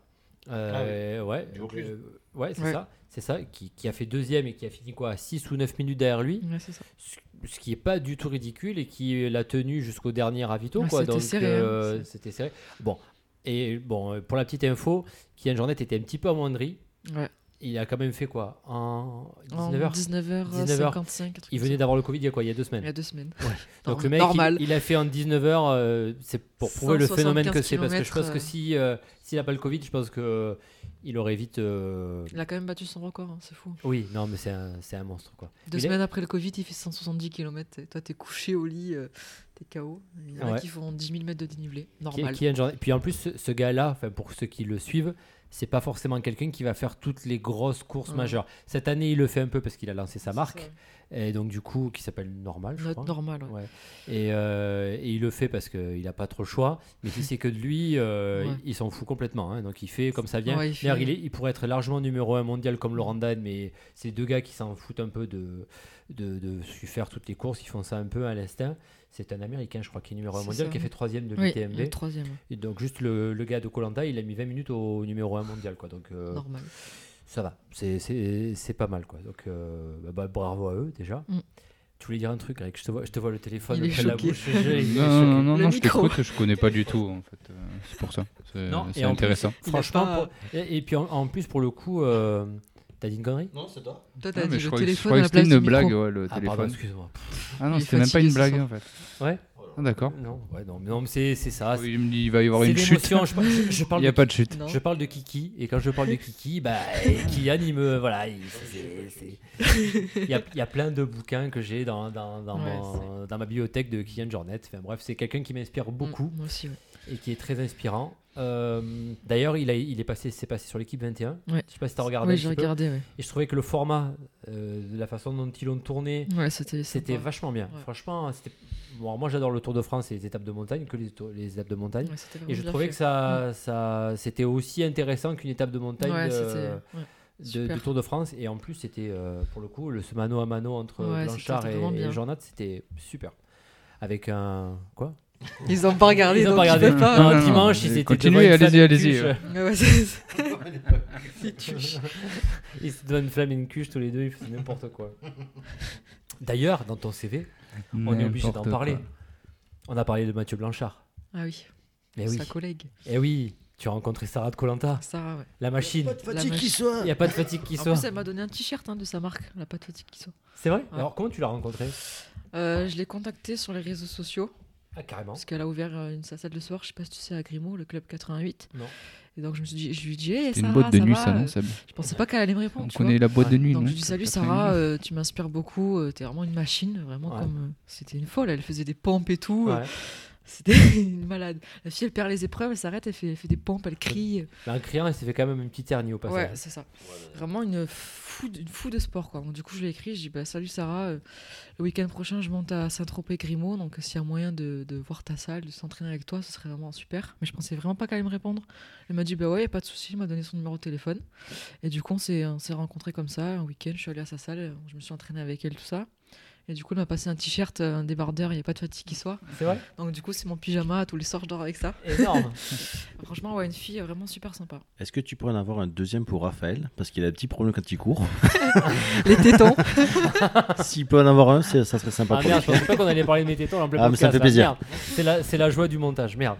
ouais, Du Vaucluse. euh, ouais, c'est Ouais. ça, c'est ça, qui, qui a fait deuxième et qui a fini quoi, à 6 ou 9 minutes derrière lui. Ouais, ça. Ce qui est pas du tout ridicule et qui l'a tenu jusqu'au dernier ravito Ouais, quoi. c'était donc serré, hein, euh, c'était serré. Bon et bon euh, pour la petite info Kylian Jornet était un petit peu amoindri. Ouais. Il a quand même fait quoi en En 19h 19h55. il venait d'avoir le Covid il y a quoi il y a deux Il y semaines a deux semaines. donc Non, le mec normal. il, il a fait en 19h c'est pour prouver le phénomène que c'est parce que je pense 175 que si euh, s'il a pas le Covid je pense que euh, il aurait vite euh, Il a quand même battu son record, hein, c'est fou. oui non mais c'est un, monstre quoi Deux Il est- semaines après le Covid, il fait 170 km. Et toi, t'es couché au lit, euh, t'es KO. Il y en a Ouais. qui font 10 000 mètres de dénivelé. Qui- Normal. Jornet. Puis en plus, ce, ce gars-là, pour ceux qui le suivent, c'est pas forcément quelqu'un qui va faire toutes les grosses courses Ouais. majeures. Cette année, il le fait un peu parce qu'il a lancé sa marque, et donc du coup, qui s'appelle Normal, je crois. normale. ouais. Ouais. Et, euh, et il le fait parce qu'il n'a pas trop le choix. Mais si c'est que de lui, euh, Ouais. il, il s'en fout complètement. hein. Donc il fait comme ça vient. Ouais, il fait- D'ailleurs, il, est- il pourrait être largement numéro un mondial comme Laurent Dan, mais c'est deux gars qui s'en foutent un peu de, de, de faire toutes les courses. Ils font ça un peu à l'instinct. C'est un Américain, je crois, qui est numéro un C'est mondial, ça, qui a oui. fait troisième de Oui, l'UTMB. troisième. ouais. Et donc juste le, le gars de Colanta, il a mis 20 minutes au numéro 1 mondial quoi. Donc euh, Normal. ça va, c'est- c'est c'est pas mal quoi. Donc euh, bah, bah, bravo à eux déjà. Mm. Tu voulais dire un truc, Greg Je te vois, je te vois le téléphone Il est près de la bouche. Il Non, non, non, Le non, je t'écoute, je connais pas du tout en fait. euh, c'est pour ça. C'est plus- intéressant. Franchement, pas- pour- et, et puis en, en plus pour le coup, euh, t'as dit une connerie? Non, c'est toi. Toi, Ah, t'as mais dit je le je téléphone croyais à que la c'était place une du blague, micro. ouais, le Ah pardon, téléphone. excuse-moi. Ah non, Il est c'était même pas fatigué une ce blague soir. en fait. Ouais. Ah, D'accord. Non, ouais, non, mais non, mais c'est c'est ça. Oui, il me dit, il va y avoir c'est une chute. l'émotion, Je, parle- je- je parle Il n'y a de pas de chute. Non. Je parle de Kiki et quand je parle de Kiki, bah Kylian il me voilà, il, c'est- c'est- il y, a, il y a plein de bouquins que j'ai dans, dans, dans, Ouais, mon- dans ma bibliothèque de Kylian Jornet. Enfin bref, c'est quelqu'un qui m'inspire beaucoup Mm, Moi aussi, ouais. Et qui est très inspirant. Euh, D'ailleurs, il, a- il est passé, c'est passé sur l'équipe 21. Ouais. Je sais pas si t'as regardé. Oui, j'ai regardé, ouais. Et je trouvais que le format, euh, la façon dont ils l'ont tourné, Ouais, c'était vachement bien. Franchement, c'était. Bon, alors moi j'adore le Tour de France et les étapes de montagne, que les, étapes de montagne. Et je trouvais fait. que ça, ça, c'était aussi intéressant qu'une étape de montagne Ouais, de- du Tour de France. Et en plus, c'était euh, pour le coup, le ce mano à mano entre Blanchard et, et. Jornat, c'était super. Avec un. Quoi? Ils ont pas regardé, Ils ont donc pas regardé. pas. Non, Non, dimanche, ils étaient continuez, allez-y, et allez-y. Ils devant une flamme et une cuche tous les deux, ils faisaient n'importe quoi. D'ailleurs, dans ton CV, on est obligé d'en parler. quoi. On a parlé de Mathieu Blanchard. Ah oui, Eh oui. sa collègue. Eh oui, tu as rencontré Sarah de Colanta, Sarah, ouais. la machine. Fatigue machine. qui soit. Il n'y a pas de fatigue qui En soit. plus, elle m'a donné un t-shirt hein, de sa marque, la pas de fatigue qui soit. C'est vrai Ouais. Alors, comment tu l'as rencontré? Euh, je l'ai contactée sur les réseaux sociaux Ah, carrément. parce qu'elle a ouvert euh, une sa salle de sport, je sais pas si tu sais, à Grimaud, le club 88. Non. Et donc je me suis dit, je lui ai dit, hey, C'est une Sarah, boîte de ça nuit, va ça, non Euh, Seb Je pensais pas qu'elle allait me répondre. On tu vois. connaît la boîte de nuit, Donc non je lui dis salut. Sarah, euh, tu m'inspires beaucoup, euh, t'es vraiment une machine, vraiment Ouais. comme euh, c'était une folle, elle faisait des pompes et tout, euh, Ouais. C'était une malade. La fille elle perd les épreuves, elle s'arrête, elle fait, elle fait des pompes, elle crie. Mais En criant, il s'est fait quand même une petite hernie au Ouais, passage. c'est ça. Vraiment une fou, de- une fou de sport quoi. Donc, du coup je lui ai écrit, je dis bah salut Sarah, euh, le week-end prochain je monte à Saint-Tropez Grimaud, donc s'il y a moyen de, de voir ta salle, de s'entraîner avec toi, ce serait vraiment super. Mais je pensais vraiment pas qu'elle allait me répondre. Elle m'a dit bah ouais, y a pas de souci, il m'a donné son numéro de téléphone. Et du coup on s'est on s'est rencontrés comme ça, un week-end, je suis allée à sa salle, je me suis entraînée avec elle tout ça. Et du coup, elle m'a passé un t-shirt, euh, un débardeur, il n'y a pas de fatigue qui soit. C'est vrai Donc, du coup, c'est mon pyjama. Tous les soirs, je dors avec ça. Énorme. Franchement, ouais, une fille vraiment super sympa. Est-ce que tu pourrais en avoir un deuxième pour Raphaël? Parce qu'il a des petits problèmes quand il court. Les tétons. S'il peut en avoir un, ça serait sympa Ah pour merde, je lui. pensais pas qu'on allait parler de mes tétons en plein Ah, mais ça me fait plaisir. Merde. C'est la, c'est la joie du montage, merde.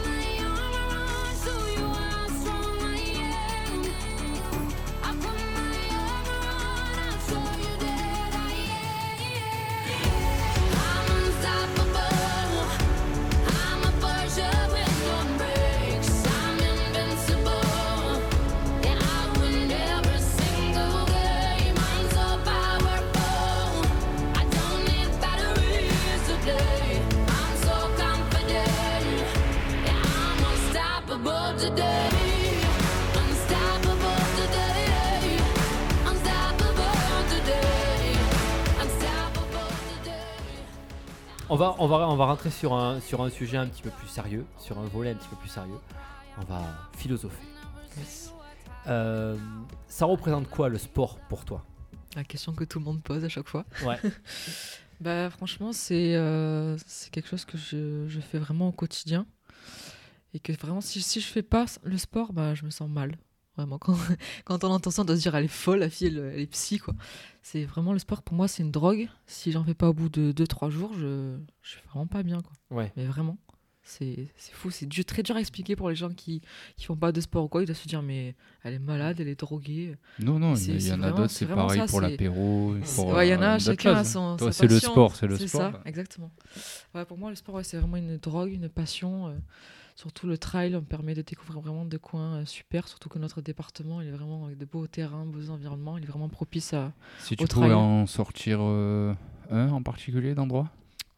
va, on va, on va rentrer sur un, sur un sujet un petit peu plus sérieux, sur un volet un petit peu plus sérieux. On va philosopher. Euh, ça représente quoi le sport pour toi? La question que tout le monde pose à chaque fois. Ouais. Bah franchement, c'est euh, c'est quelque chose que je, je fais vraiment au quotidien. Et que vraiment, si, si je fais pas le sport, bah, je me sens mal. Vraiment, quand, quand on entend ça, on doit se dire, elle est folle, la fille, elle, elle est psy, quoi. C'est vraiment le sport, pour moi, c'est une drogue. Si j'en fais pas au bout de 2-3 jours, je, je suis vraiment pas bien, quoi. Ouais. Mais vraiment, c'est c'est fou. C'est du- très dur à expliquer pour les gens qui, qui font pas de sport ou quoi. Ils doivent se dire, mais elle est malade, elle est droguée. Non, non, C'est- il y c'est en a vraiment- d'autres, c'est c'est pareil ça, pour c'est- l'apéro. C'est- pour, ouais, il y en euh, a, chacun a son. C'est le sport, c'est le C'est sport. ça, exactement. Ouais, pour moi, le sport, ouais, c'est vraiment une drogue, une passion. euh, surtout le trail, on permet de découvrir vraiment des coins euh, super. Surtout que notre département, il est vraiment avec de beaux terrains, beaux environnements. Il est vraiment propice à Si tu au pouvais trail. en sortir euh, un en particulier d'endroit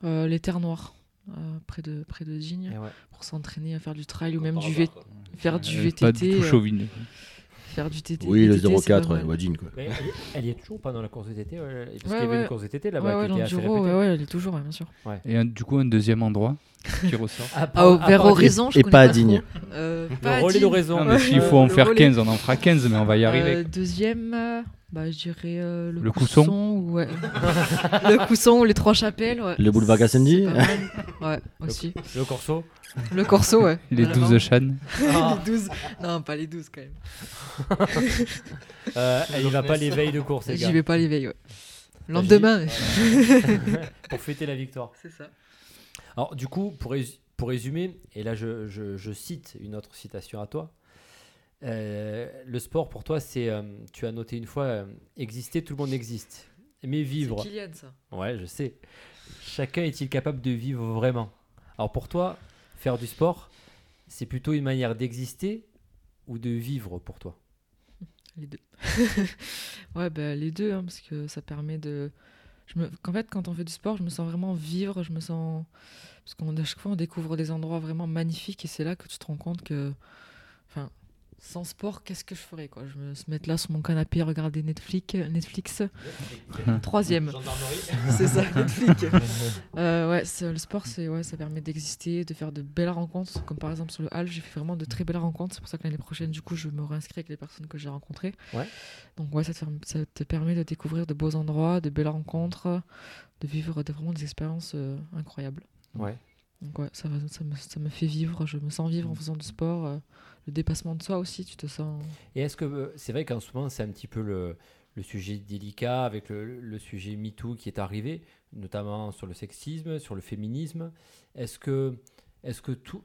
euh, les terres noires, euh, près de près de Digne, ouais. pour s'entraîner à faire du trail ou même du V- faire du Euh, Pas du VTT. tout euh, faire du TT. Oui, le VTT, c'est 04, pas ouais. Wadjin, quoi. Mais elle, y est toujours pas dans la course de TT ouais, Parce qu'il y Ouais, avait ouais. une course de TT Ouais, là-bas ouais, qui était assez l'enduro, répétée. ouais, ouais, elle est toujours, ouais, bien sûr. Et un- du coup, un deuxième endroit qui ressort. À Ah, vers Horizon, je et pas à. Digne. Euh, Le pas à relais d'horizon. S'il faut en le faire relais. 15, on en fera 15, mais on va y arriver. Euh, deuxième, euh, bah, je dirais euh, le, Le Cousson. ou, ouais. le Cousson ou les Trois Chapelles. Ouais. Le boulevard Gassendi. Ouais, aussi. Le Corso. Le Corso, ouais. Les Vraiment. 12 chan. Ah, les 12. Non, pas les 12 quand même. euh, elle y va pas les veilles de course, les J'y vais pas l'éveil, ouais. Lendemain. Pour fêter la victoire. C'est ça. Alors, du coup, pour, pour résumer, et là je, je- je cite une autre citation à toi. euh, le sport pour toi, c'est, euh, tu as noté une fois, euh, exister, tout le monde existe. Mais C'est vivre, Kylian, ça. ouais, je sais. Chacun est-il capable de vivre vraiment? Alors pour toi, faire du sport, c'est plutôt une manière d'exister ou de vivre pour toi? Les deux. ouais, bah, les deux, hein, parce que ça permet de. Je me... fait, quand on fait du sport, je me sens vraiment vivre. Je me sens. Parce qu'à chaque fois, on découvre des endroits vraiment magnifiques et c'est là que tu te rends compte que. Sans sport, qu'est-ce que je ferais quoi? Je me se mettre là sur mon canapé, regarder Netflix. Netflix. Troisième. c'est ça, Netflix. Euh, ouais, le sport, c'est ouais, ça permet d'exister, de faire de belles rencontres. Comme par exemple sur le hall, j'ai fait vraiment de très belles rencontres. C'est pour ça que l'année prochaine, du coup, je me réinscris avec les personnes que j'ai rencontrées. Ouais. Donc ouais, ça te, ferme- ça te permet de découvrir de beaux endroits, de belles rencontres, de vivre de, vraiment des expériences euh, incroyables. Ouais. Donc ouais, ça, me, ça me fait vivre. Je me sens vivre en faisant du sport. euh, le dépassement de soi aussi, tu te sens. Et est-ce que euh, c'est vrai qu'en ce moment c'est un petit peu le, le sujet délicat avec le, le sujet MeToo qui est arrivé, notamment sur le sexisme, sur le féminisme. Est-ce que, est-ce que tout,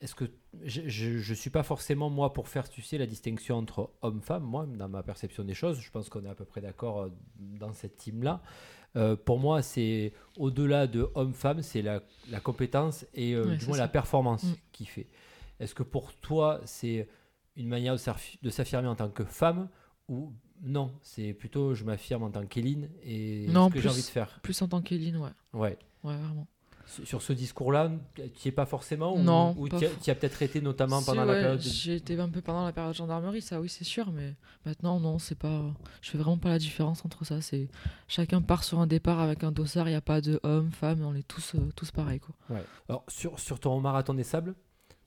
est-ce que je, je suis pas forcément moi pour faire tu sais la distinction entre homme-femme. Moi, dans ma perception des choses, je pense qu'on est à peu près d'accord euh, dans cette team là. pour moi, c'est au-delà de homme-femme, c'est la, la compétence et euh, du moins ça. la performance Mm. qui fait. Est-ce que pour toi, c'est une manière de s'affir- de s'affirmer en tant que femme ou non? C'est plutôt je m'affirme en tant qu'Éline et Non, ce que j'ai envie de faire. Plus en tant qu'Éline, ouais. Ouais. Ouais, vraiment. Sur ce discours-là, tu n'y es pas forcément ou- Non, Ou tu for- as, peut-être été notamment pendant la période. de- J'ai été un peu pendant la période de gendarmerie, ça oui, c'est sûr, mais maintenant, non, c'est pas. Je fais vraiment pas la différence entre ça. C'est Chacun part sur un départ avec un dossard, il n'y a pas de homme, femme, on est tous, euh, tous pareils, quoi. Ouais. Alors, sur, sur ton marathon des sables,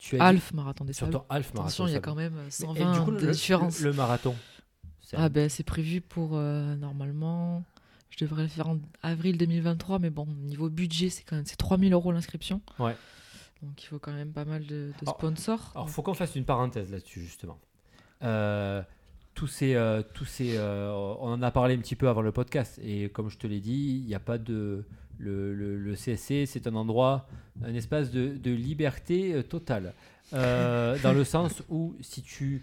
tu as dit- marathon des sables. half marathon. Attention, il y a quand même euh, Mais- 120 et du coup, de le, différence. le- le marathon. Ah ben c'est prévu pour euh, normalement, je devrais le faire en avril 2023, mais bon, niveau budget, c'est quand même c'est 3000 euros l'inscription. Ouais. Donc il faut quand même pas mal de, sponsors. Alors, faut qu'on fasse une parenthèse là-dessus, justement. Euh, tous ces, euh, tous ces, euh, on en a parlé un petit peu avant le podcast et comme je te l'ai dit, il n'y a pas de le, le- le CSC, c'est un endroit, un espace de, de liberté euh, totale, Euh, dans le sens où si tu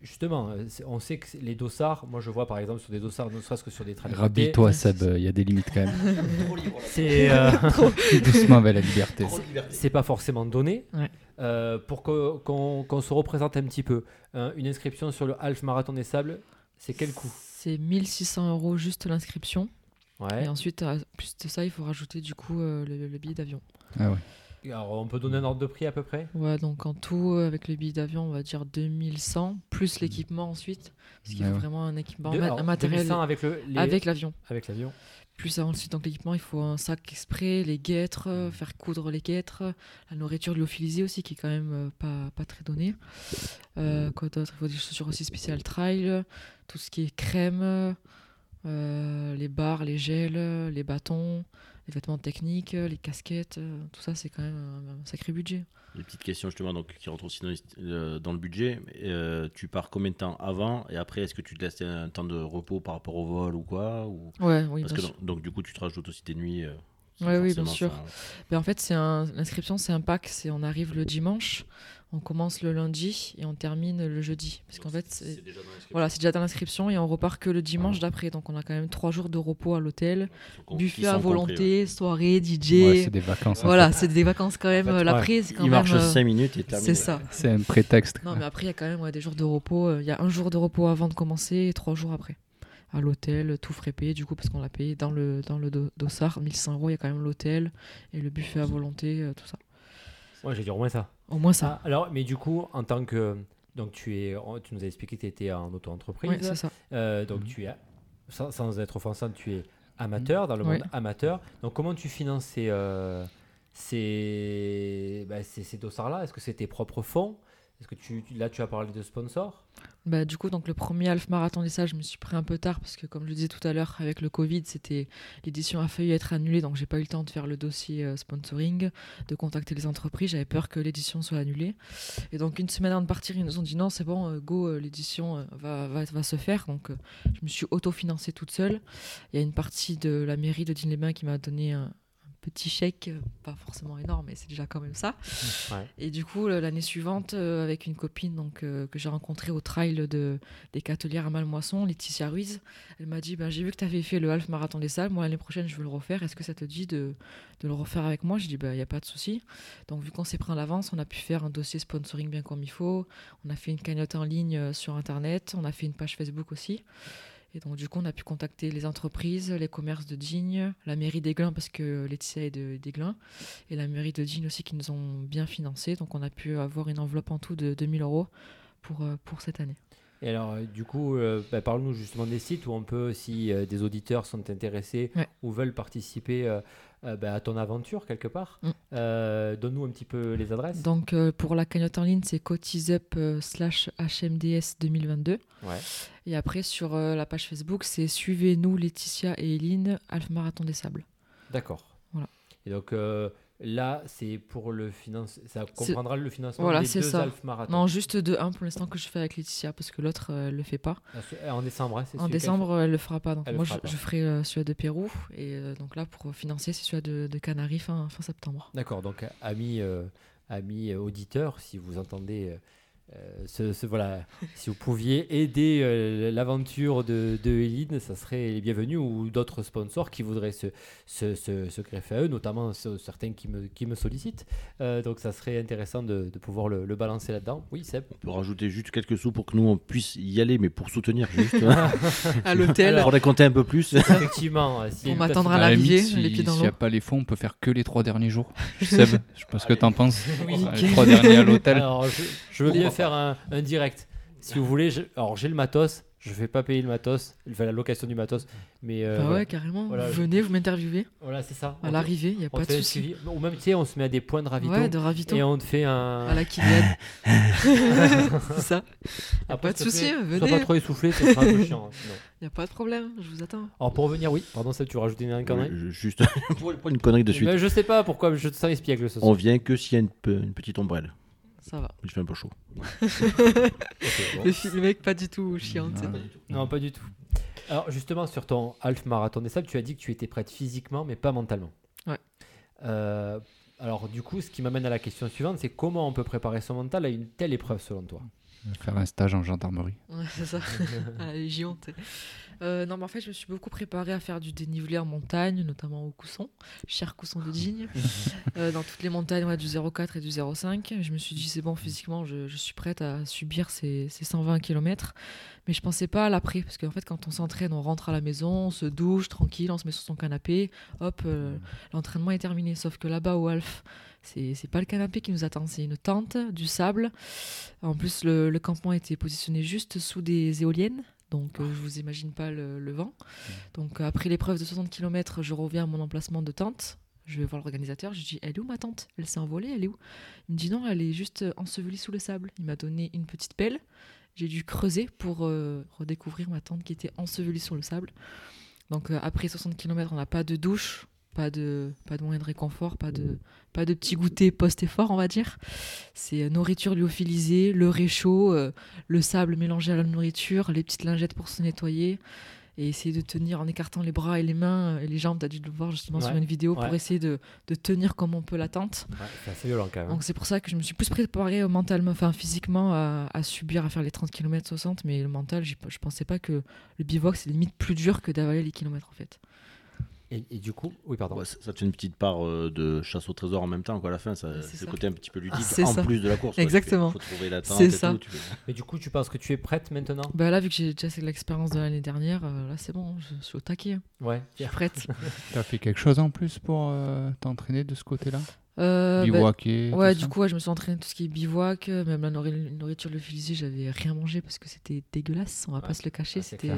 Justement, euh, on sait que les dossards, moi je vois par exemple sur des dossards, ne serait-ce que sur des trains Rhabille-toi, Seb, il y a des limites quand même. c'est euh, Doucement avec la liberté. c'est pas forcément donné. Ouais. Euh, pour qu'on se représente un petit peu, hein, une inscription sur le Half Marathon des Sables, c'est quel coût? C'est 1600 euros juste l'inscription. Ouais. Et ensuite, à plus de ça, il faut rajouter du coup euh, le, le billet d'avion. Ah ouais. Alors on peut donner un ordre de prix à peu près? Ouais, donc en tout, euh, avec le billet d'avion, on va dire 2100, plus l'équipement ensuite. Parce qu'il Ah faut ouais. vraiment un équipement, un ma- alors, un matériel 2100 avec le les- avec l'avion. avec l'avion. Plus ensuite, donc l'équipement, il faut un sac exprès, les guêtres, euh, faire coudre les guêtres, la nourriture lyophilisée aussi, qui est quand même euh, pas, pas très donnée. Euh, quoi d'autre? Il faut des chaussures aussi spéciales trail, tout ce qui est crème, euh, les barres, les gels, les bâtons, les vêtements techniques, les casquettes, euh, tout ça, c'est quand même un, un sacré budget. Les petites questions justement donc, qui rentrent aussi dans, euh, dans le budget. Tu pars combien de temps avant et après est-ce que tu te laisses un temps de repos par rapport au vol ou quoi ou... Ouais, oui, Parce bien que sûr. donc, donc, du coup tu te rajoutes aussi des nuits. Ouais, oui, bien sûr. ça- Ben, en fait, c'est un- l'inscription, c'est un pack. C'est on arrive le dimanche, on commence le lundi et on termine le jeudi. Parce qu'en fait, c'est- déjà dans l'inscription. voilà, c'est déjà dans l'inscription et on repart que le dimanche d'après. Donc on a quand même trois jours de repos à l'hôtel, buffet à compris, volonté, soirée, DJ. Ouais, c'est des vacances. voilà, c'est des vacances quand même. En fait, euh, L'après, c'est quand Il même. marche euh, 5 minutes et terminé. c'est ça. C'est un prétexte. Non, mais après, il y a quand même ouais, des jours de repos. euh, Il y a un jour de repos avant de commencer et trois jours après. À l'hôtel, tout frais payé, du coup, parce qu'on l'a payé dans le, dans le do- dossard. 1100 euros, il y a quand même l'hôtel et le buffet à volonté, euh, tout ça. Ouais, j'ai dit au moins ça. Au moins ça. Ah, alors, mais du coup, en tant que donc tu es, tu nous as expliqué que tu étais en auto-entreprise. Ouais, c'est ça. Euh, donc Mhm. tu es, sans, sans être offensant, tu es amateur dans le monde amateur. Donc comment tu finances ces, euh, ces, bah, ces, ces dossards-là? Est-ce que c'est tes propres fonds? Est-ce que tu, là tu as parlé de sponsors? Bah, du coup, donc le premier half marathon des je me suis pris un peu tard parce que, comme je le disais tout à l'heure, avec le Covid, c'était l'édition a failli être annulée, donc j'ai pas eu le temps de faire le dossier euh, sponsoring, de contacter les entreprises. J'avais peur que l'édition soit annulée. Et donc une semaine avant de partir, ils nous ont dit non, c'est bon, euh, go, euh, l'édition va, va, va se faire. Donc je me suis auto-financée toute seule. Il y a une partie de la mairie de Digne-les-Bains qui m'a donné un petit chèque, euh, pas forcément énorme, mais c'est déjà quand même ça. Ouais. Et du coup, l'année suivante, euh, avec une copine donc, euh, que j'ai rencontrée au trail de, des Catelières à Malmoisson, Laetitia Ruiz, elle m'a dit ben, J'ai vu que tu avais fait le half marathon des salles, moi l'année prochaine je veux le refaire, est-ce que ça te dit de, de le refaire avec moi? J'ai dit Il n'y a pas de souci. Donc, vu qu'on s'est pris en avance, on a pu faire un dossier sponsoring bien comme il faut. On a fait une cagnotte en ligne sur internet, on a fait une page Facebook aussi. Et donc, du coup, on a pu contacter les entreprises, les commerces de Digne, la mairie d'Aiglun, parce que Laetitia est d'Aiglun, et la mairie de Digne aussi qui nous ont bien financé. Donc, on a pu avoir une enveloppe en tout de 2000 euros pour, euh, pour cette année. Et alors, euh, du coup, euh, bah, parle-nous justement des sites où on peut, si euh, des auditeurs sont intéressés Ouais. ou veulent participer euh, bah, à ton aventure quelque part. Mm. Euh, Donne-nous un petit peu les adresses. Donc, euh, pour la cagnotte en ligne, c'est cotisup slash HMDS 2022. Ouais. Et après, sur la page Facebook, c'est Suivez-nous, Laetitia et Eline, Half Marathon des Sables. D'accord. Voilà. Et donc là, c'est pour le finance, ça comprendra le financement Voilà, des deux ça. marathons. Non, juste de 1 pour l'instant que je fais avec Laetitia, parce que l'autre, euh, elle le fait pas. Ah, c'est- En décembre, hein, c'est En décembre, euh, elle le fera pas. Donc Elle moi, fera je, ferai euh, celui de Pérou. Et euh, donc là, pour financer, c'est celui de, de Canaries fin, fin septembre. D'accord, donc euh, amis, euh, amis euh, auditeurs, si vous entendez euh, ce, ce- voilà, si vous pouviez aider euh, l'aventure de, de Eline, ça serait les bienvenus ou d'autres sponsors qui voudraient se, se, se- se greffer à eux, notamment certains qui me, qui me sollicitent. Euh, donc ça serait intéressant de, de pouvoir le, le balancer là-dedans. Oui, Seb On peut rajouter juste quelques sous pour que nous on puisse y aller, mais pour soutenir juste. hein. À l'hôtel. Faudrait compter un peu plus. Effectivement, si On m'attendra à la l'arrivée, les si- pieds dans S'il n'y a pas les fonds, on peut faire que les trois derniers jours. Seb, je sais pas ce que t'en penses. Oui. Les trois derniers à l'hôtel. Je, veux bien faire un, un direct. Si vous voulez, je- alors j'ai le matos, je vais pas payer le matos, enfin la location du matos, mais euh, Bah voilà. ouais, carrément. Voilà. Vous venez, vous m'interviewez Voilà, c'est ça. à On l'arrivée, il n'y a on pas te de fait un souci. suivi. Ou même, tu sais, on se met à des points de ravito Ouais, de ravito. et on te fait un. À la Kylian. c'est ça. Après, pas de s'il te souci, plaît, venez. Sois pas trop essoufflé, ça sera un peu chiant. hein, sinon. Il n'y a pas de problème, je vous attends. Alors pour revenir, oui, pardon, ça tu rajoutes une connerie? Je- Juste pour, pour une connerie de suite. Ben, Je sais pas pourquoi, je te sens espiègle ce soir. On vient que s'il y a une, pe- une petite ombrelle. Ça va. Il fait un peu chaud. Le, mec, pas du tout chiant. tu sais. Non, pas du tout. Alors justement, sur ton half marathon des sables, tu as dit que tu étais prête physiquement, mais pas mentalement. Ouais. Euh, alors du coup, ce qui m'amène à la question suivante, c'est comment on peut préparer son mental à une telle épreuve selon toi? Faire un stage en gendarmerie. Ouais, c'est ça. à la Légion, tu sais. Euh, non, mais en fait, je me suis beaucoup préparée à faire du dénivelé en montagne, notamment au Cousson, cher Cousson de Digne. Euh, dans toutes les montagnes ouais, du 0,4 et du 0,5. Je me suis dit, c'est bon, physiquement, je, je suis prête à subir ces, ces 120 km. Mais je pensais pas à l'après, parce qu'en fait, quand on s'entraîne, on rentre à la maison, on se douche tranquille, on se met sur son canapé, hop, euh, l'entraînement est terminé. Sauf que là-bas, au Alf, c'est pas le canapé qui nous attend, c'est une tente, du sable. En plus, le, le campement était positionné juste sous des éoliennes. Donc, euh, je vous imagine pas le, le vent. Donc, euh, après l'épreuve de 60 km, je reviens à mon emplacement de tente. Je vais voir l'organisateur. Je dis Elle est où ma tente? Elle s'est envolée Elle est où? Il me dit Non, elle est juste euh, ensevelie sous le sable. Il m'a donné une petite pelle. J'ai dû creuser pour euh, redécouvrir ma tente qui était ensevelie sous le sable. Donc, euh, après 60 km, on n'a pas de douche, pas de, pas de moyen de réconfort, pas de, pas de petit goûter post-effort, on va dire. C'est euh, nourriture lyophilisée, le réchaud, euh, le sable mélangé à la nourriture, les petites lingettes pour se nettoyer. Et essayer de tenir en écartant les bras et les mains euh, et les jambes. Tu as dû le voir justement sur une vidéo ouais. pour essayer de, de tenir comme on peut la tente. Ouais, C'est assez violent quand même. Donc c'est pour ça que je me suis plus préparée mentalement, enfin physiquement à, à subir, à faire les 30 km 60, mais le mental, je pensais pas que le bivouac c'est limite plus dur que d'avaler les kilomètres en fait. Et, et du coup, oui, pardon. Ouais, ça ça te fait une petite part euh, de chasse au trésor en même temps. Quoi, à la fin, ça- C'est le côté un petit peu ludique en ça. plus de la course. quoi. Exactement. Il faut trouver la tente C'est et ça. tout, tu fais- Mais du coup, tu penses que tu es prête maintenant? Bah là, vu que j'ai déjà fait l'expérience de l'année dernière, euh, là c'est bon, je suis au taquet, hein. Ouais. je suis prête. T'as fait quelque chose en plus pour euh, t'entraîner de ce côté-là? Euh, bah, Bivouaquer ouais, du ça coup, ouais, je me suis entraîné tout ce qui est bivouac, même la nourri- nourriture lyophilisée, j'avais rien mangé parce que c'était dégueulasse, on va pas se le cacher, Ah, c'était.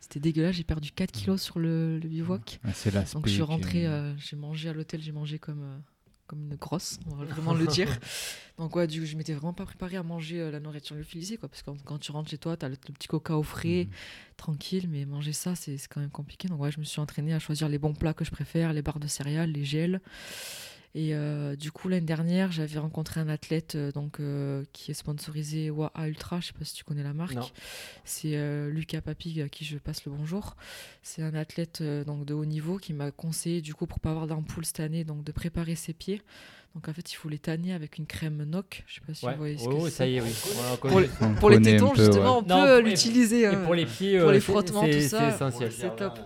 C'était dégueulasse, j'ai perdu 4 kilos sur le, le bivouac. C'est l'aspect. Donc je suis rentrée, euh, j'ai mangé à l'hôtel, j'ai mangé comme, euh, comme une grosse, on va vraiment le dire. Donc ouais, du coup, je m'étais vraiment pas préparée à manger euh, la nourriture lyophilisée, quoi, parce que quand, quand tu rentres chez toi, tu as le, le petit coca au frais, Mhm. tranquille, mais manger ça, c'est c'est quand même compliqué. Donc ouais, je me suis entraînée à choisir les bons plats que je préfère, les barres de céréales, les gels. Et euh, du coup, l'année dernière, j'avais rencontré un athlète euh, donc, euh, qui est sponsorisé WAA Ultra, je sais pas si tu connais la marque. Non. C'est euh, Lucas Papi à qui je passe le bonjour. C'est un athlète euh, donc, de haut niveau qui m'a conseillé, du coup, pour pas avoir d'ampoule cette année, donc de préparer ses pieds. Donc en fait, il faut les tanner avec une crème NOC. Je sais pas si Ouais. vous voyez ce Oh, que oui, c'est. ça y est, oui. On. Pour les, On pour les connaît un tétons, peu, justement, ouais. on peut l'utiliser. Et euh, pour les pieds, pour euh, les c'est- frottements, c'est tout c'est ça, essentiel. c'est top.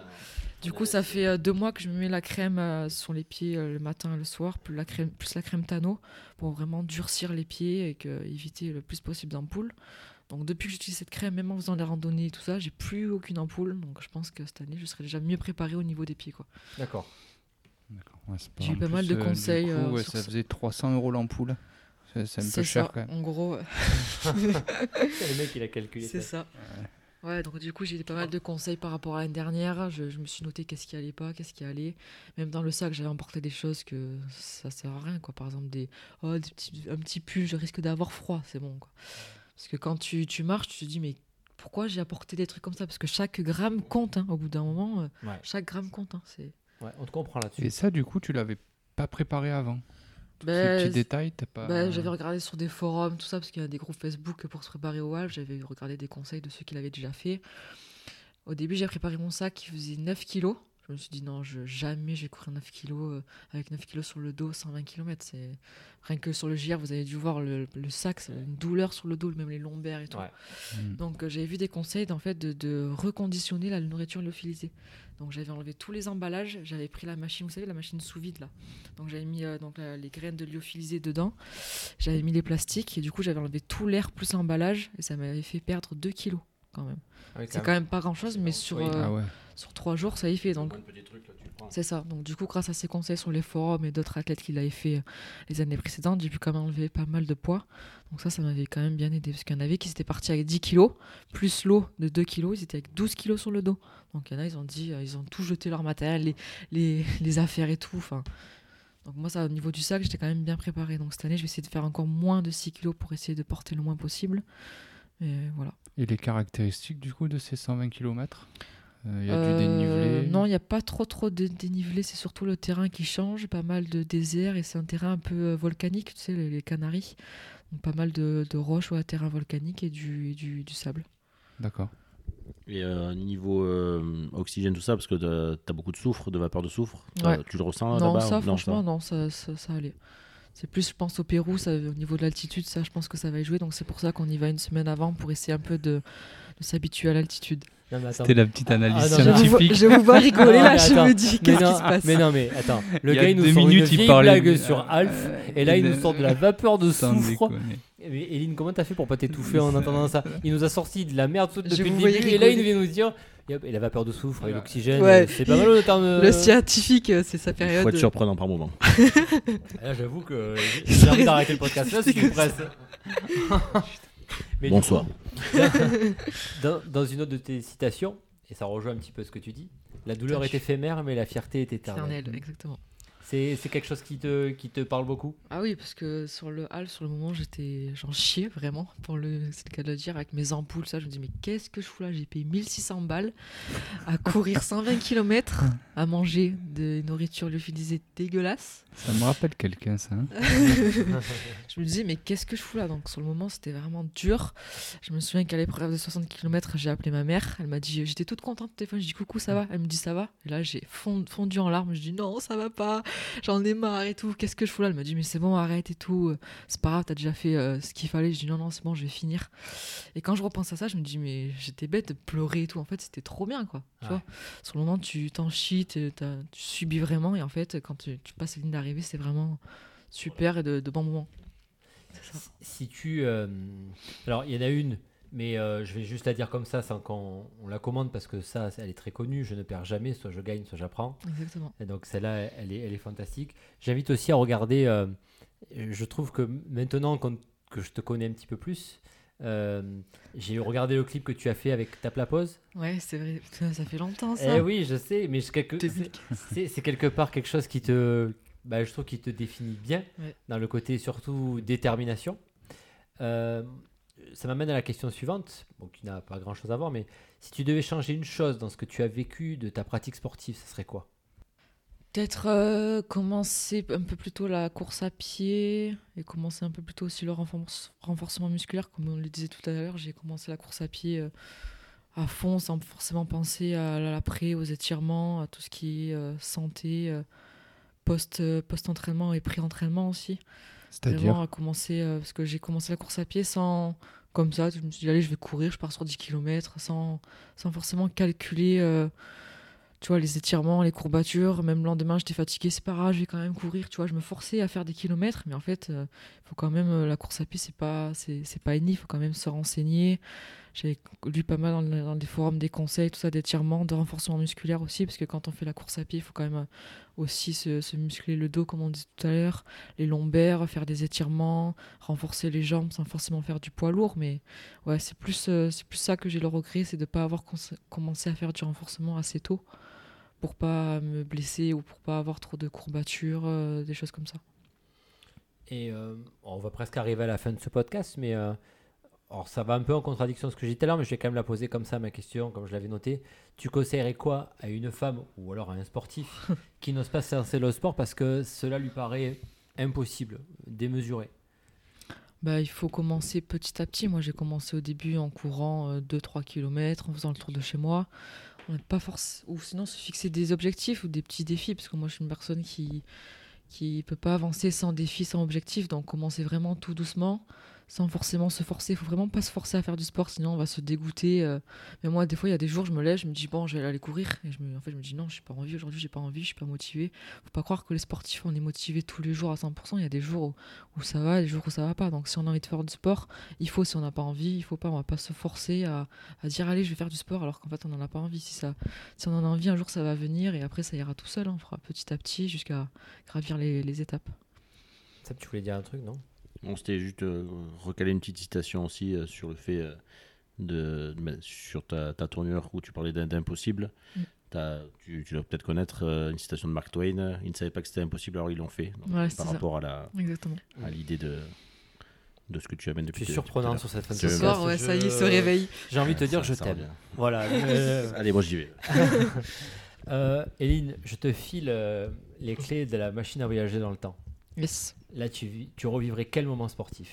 Du coup, ça fait euh, deux mois que je me mets la crème euh, sur les pieds euh, le matin et le soir, plus la crème, plus la crème Tano, pour vraiment durcir les pieds et que, éviter le plus possible d'ampoules. Donc depuis que j'utilise cette crème, même en faisant des randonnées et tout ça, j'ai plus aucune ampoule. Donc je pense que cette année, je serai déjà mieux préparée au niveau des pieds. Quoi. D'accord. Ouais, J'ai eu pas mal de du conseils, coup, euh, ouais, sur ça ça. faisait 300 euros l'ampoule. C'est un peu cher ça, quand même. en gros. le mec, il a calculé C'est ça. ça. Ouais, donc du coup, j'ai eu pas mal de conseils par rapport à l'année dernière. Je, je me suis noté qu'est-ce qui allait pas, qu'est-ce qui allait. Même dans le sac, j'avais emporté des choses que ça sert à rien, quoi. Par exemple, des, oh, des petits, un petit pull, je risque d'avoir froid, c'est bon, quoi. Parce que quand tu, tu marches, tu te dis, mais pourquoi j'ai apporté des trucs comme ça? Parce que chaque gramme compte, hein. au bout d'un moment, euh, Ouais. chaque gramme compte. hein. C'est... Ouais, on te comprend là-dessus. Et ça, du coup, tu l'avais pas préparé avant? Tous Ben, Ces petits détails, t'as pas. Bah, j'avais regardé sur des forums, tout ça, parce qu'il y a des groupes Facebook pour se préparer au Half. J'avais regardé des conseils de ceux qui l'avaient déjà fait. Au début, j'ai préparé mon sac qui faisait 9 kilos. Je me suis dit, non, je, jamais je vais courir 9 kilos euh, avec 9 kilos sur le dos, 120 km. C'est... Rien que sur le JR, vous avez dû voir le, le sac, c'est une douleur sur le dos, même les lombaires et tout. Ouais. Donc euh, j'avais vu des conseils d'en fait de, de reconditionner la nourriture lyophilisée. Donc j'avais enlevé tous les emballages, j'avais pris la machine, vous savez la machine sous vide là. Donc j'avais mis euh, donc la- les graines de lyophilisée dedans, j'avais mis les plastiques et du coup j'avais enlevé tout l'air plus l'emballage et ça m'avait fait perdre 2 kilos quand même. Ah oui, C'est quand même pas grand chose mais sur Oui. euh, Ah ouais. sur 3 jours ça y fait donc c'est ça. Donc du coup, grâce à ces conseils sur les forums et d'autres athlètes qui l'avaient fait euh, les années précédentes, j'ai pu quand même enlever pas mal de poids. Donc ça, ça m'avait quand même bien aidé. Parce qu'il y en avait qui étaient partis avec 10 kilos, plus l'eau de 2 kilos, ils étaient avec 12 kilos sur le dos. Donc il y en a, ils ont dit, euh, ils ont tout jeté leur matériel, les, les, les affaires et tout. Enfin, donc moi, ça, au niveau du sac, j'étais quand même bien préparé. Donc cette année, je vais essayer de faire encore moins de 6 kilos pour essayer de porter le moins possible. Et voilà. Et les caractéristiques, du coup, de ces 120 km Il y a Euh, du dénivelé Non, il n'y a pas trop trop de dénivelé. C'est surtout le terrain qui change. Pas mal de désert et c'est un terrain un peu euh, volcanique, tu sais, les, les Canaries. Donc, pas mal de, de roches ou à terrain volcanique et du, et du, du sable. D'accord. Et euh, niveau euh, oxygène, tout ça, parce que tu as beaucoup de soufre, de vapeur de soufre, Ouais. tu le ressens non, là-bas ça, ou- franchement, non, ça, ça, ça allait. C'est plus, je pense, au Pérou, ça, au niveau de l'altitude, ça, je pense que ça va y jouer. Donc, c'est pour ça qu'on y va une semaine avant pour essayer un peu de, de s'habituer à l'altitude. C'était la petite analyse Ah, non, Je vous, scientifique. je vous vois rigoler Non, là, je me dis, Mais qu'est-ce non, qui se passe Mais non, mais attends. Le Il y a gars, il nous deux sort minutes, une il blague de- sur Alf. Euh, Et là, il il- nous sort de la vapeur de soufre. Mais Eline, comment t'as fait pour pas t'étouffer en entendant ça Il nous a sorti de la merde toute depuis le début. Et là, il vient nous dire. Et et la vapeur de soufre et Ouais. l'oxygène, Ouais. c'est pas mal le terme. euh, Le scientifique, euh, c'est sa Il période. faut être surprenant par moment. Là, j'avoue que j'ai envie d'arrêter le podcast là, c'est C'est une comme ça. presse. Mais du Bonsoir. dans, dans une autre de tes citations, et ça rejoint un petit peu ce que tu dis, la douleur est éphémère, mais la fierté est éternelle. éternelle, exactement. C'est c'est quelque chose qui te, qui te parle beaucoup Ah oui, parce que sur le hall, sur le moment, j'étais, j'en chiais vraiment, pour le, c'est le cas de le dire, avec mes ampoules, ça, je me dis, mais qu'est-ce que je fous là? J'ai payé 1600 balles à courir 120 km, à manger des nourritures lyophilisées dégueulasses. Ça me rappelle quelqu'un, ça. hein. Je me disais, mais qu'est-ce que je fous là? Donc sur le moment, c'était vraiment dur. Je me souviens qu'à l'épreuve de 60 km, j'ai appelé ma mère. Elle m'a dit, j'étais toute contente au téléphone. Je dis, coucou, ça va? Elle me dit, ça va? Et là, j'ai fond- fondu en larmes. Je dis, non, ça va pas. J'en ai marre et tout. Qu'est-ce que je fous là? Elle m'a dit, mais c'est bon, arrête et tout. C'est pas grave, t'as déjà fait euh, ce qu'il fallait. Je dis, non, non, c'est bon, je vais finir. Et quand je repense à ça, je me dis, mais j'étais bête de pleurer et tout. En fait, c'était trop bien, quoi. Tu Ouais. vois? Sur le moment, tu t'en chies, tu subis vraiment. Et en fait, quand tu, tu passes la ligne d'arrivée, c'est vraiment super et de, de bons moments. Si tu. euh, Alors, il y en a une, mais euh, je vais juste la dire comme ça sans qu'on on la commande parce que ça, elle est très connue. Je ne perds jamais, soit je gagne, soit j'apprends. Exactement. Et donc, celle-là, elle est, elle est fantastique. J'invite aussi à regarder. euh, je trouve que maintenant que je te connais un petit peu plus, euh, j'ai regardé le clip que tu as fait avec ta plapose. Ouais, c'est vrai. Ça fait longtemps ça. Eh oui, je sais, mais quelque- c'est quelque part quelque chose qui te, bah, je trouve, qui te définit bien Ouais. dans le côté surtout détermination. Euh, ça m'amène à la question suivante, qui n'a pas grand-chose à voir, mais si tu devais changer une chose dans ce que tu as vécu de ta pratique sportive, ce serait quoi? Peut-être euh, commencer un peu plus tôt la course à pied et commencer un peu plus tôt aussi le renforce- renforcement musculaire. Comme on le disait tout à l'heure, j'ai commencé la course à pied euh, à fond sans forcément penser à l'après, aux étirements, à tout ce qui est euh, santé, post, post-entraînement et pré-entraînement aussi. C'est-à-dire à commencer, euh, parce que j'ai commencé la course à pied sans, comme ça, je me suis dit, allez, je vais courir, je pars sur 10 km, sans, sans forcément calculer, euh, tu vois, les étirements, les courbatures. Même le lendemain, j'étais fatiguée, c'est pas grave, je vais quand même courir, tu vois, je me forçais à faire des kilomètres, mais en fait, il faut quand même, euh, la course à pied, c'est pas, c'est, pas inné, il faut quand même se renseigner. J'ai lu pas mal dans, des forums des conseils, tout ça, d'étirements, de renforcement musculaire aussi, parce que quand on fait la course à pied, il faut quand même euh, aussi se, se muscler le dos, comme on disait tout à l'heure, les lombaires, faire des étirements, renforcer les jambes sans forcément faire du poids lourd. Mais ouais, c'est plus, euh, plus ça que j'ai le regret, c'est de ne pas avoir commencé à faire du renforcement assez tôt pour pas me blesser ou pour pas avoir trop de courbatures, euh, des choses comme ça. Et on va presque arriver à la fin de ce podcast, mais alors ça va un peu en contradiction de ce que j'ai dit tout à l'heure, mais je vais quand même la poser comme ça, ma question, comme je l'avais noté. Tu conseillerais quoi à une femme ou alors à un sportif qui n'ose pas dans le sport parce que cela lui paraît impossible, démesuré? Bah, il faut commencer petit à petit. Moi, j'ai commencé au début en courant 2-3 km, en faisant le tour de chez moi. On pas force... Ou sinon, se fixer des objectifs ou des petits défis, parce que moi, je suis une personne qui qui peut pas avancer sans défi, sans objectif. Donc, commencer vraiment tout doucement, sans forcément se forcer. Il faut vraiment pas se forcer à faire du sport, sinon on va se dégoûter. euh. Mais moi, des fois, il y a des jours, je me lève, je me dis, bon, je vais aller courir. Et en fait, je me dis, non, je n'ai pas envie aujourd'hui, j'ai pas envie, je suis pas motivé. faut pas croire que les sportifs, on est motivé tous les jours à 100%. Il y a des jours où, ça va, des jours où ça va pas. Donc, si on a envie de faire du sport, il faut, si on n'a pas envie, il faut pas, on va pas se forcer à, dire, allez, je vais faire du sport, alors qu'en fait, on n'en a pas envie. Si, on en a envie, un jour, ça va venir et après, ça ira tout seul. hein. On fera petit à petit jusqu'à gravir les, les étapes. Tu voulais dire un truc, non? On s'était juste euh, recalé une petite citation aussi euh, sur le fait euh, de, sur ta, ta tournure où tu parlais d'un- d'impossible. Mm. T'as- Tu, tu dois peut-être connaître euh, une citation de Mark Twain. Ils ne savaient pas que c'était impossible, alors ils l'ont fait. Donc, Ouais, c'est par ça. rapport à la Exactement. à l'idée de de ce que tu amènes Tu depuis. es depuis surprenant sur cette fin de Ce soir, ouais, ça y est, il se Je- réveille. J'ai envie de te dire que je Ça- ça va t'aime. Voilà. euh, Allez, moi j'y vais. euh, Eline, je te file euh, les clés de la machine à voyager dans le temps. Yes. Là, tu, tu revivrais quel moment sportif?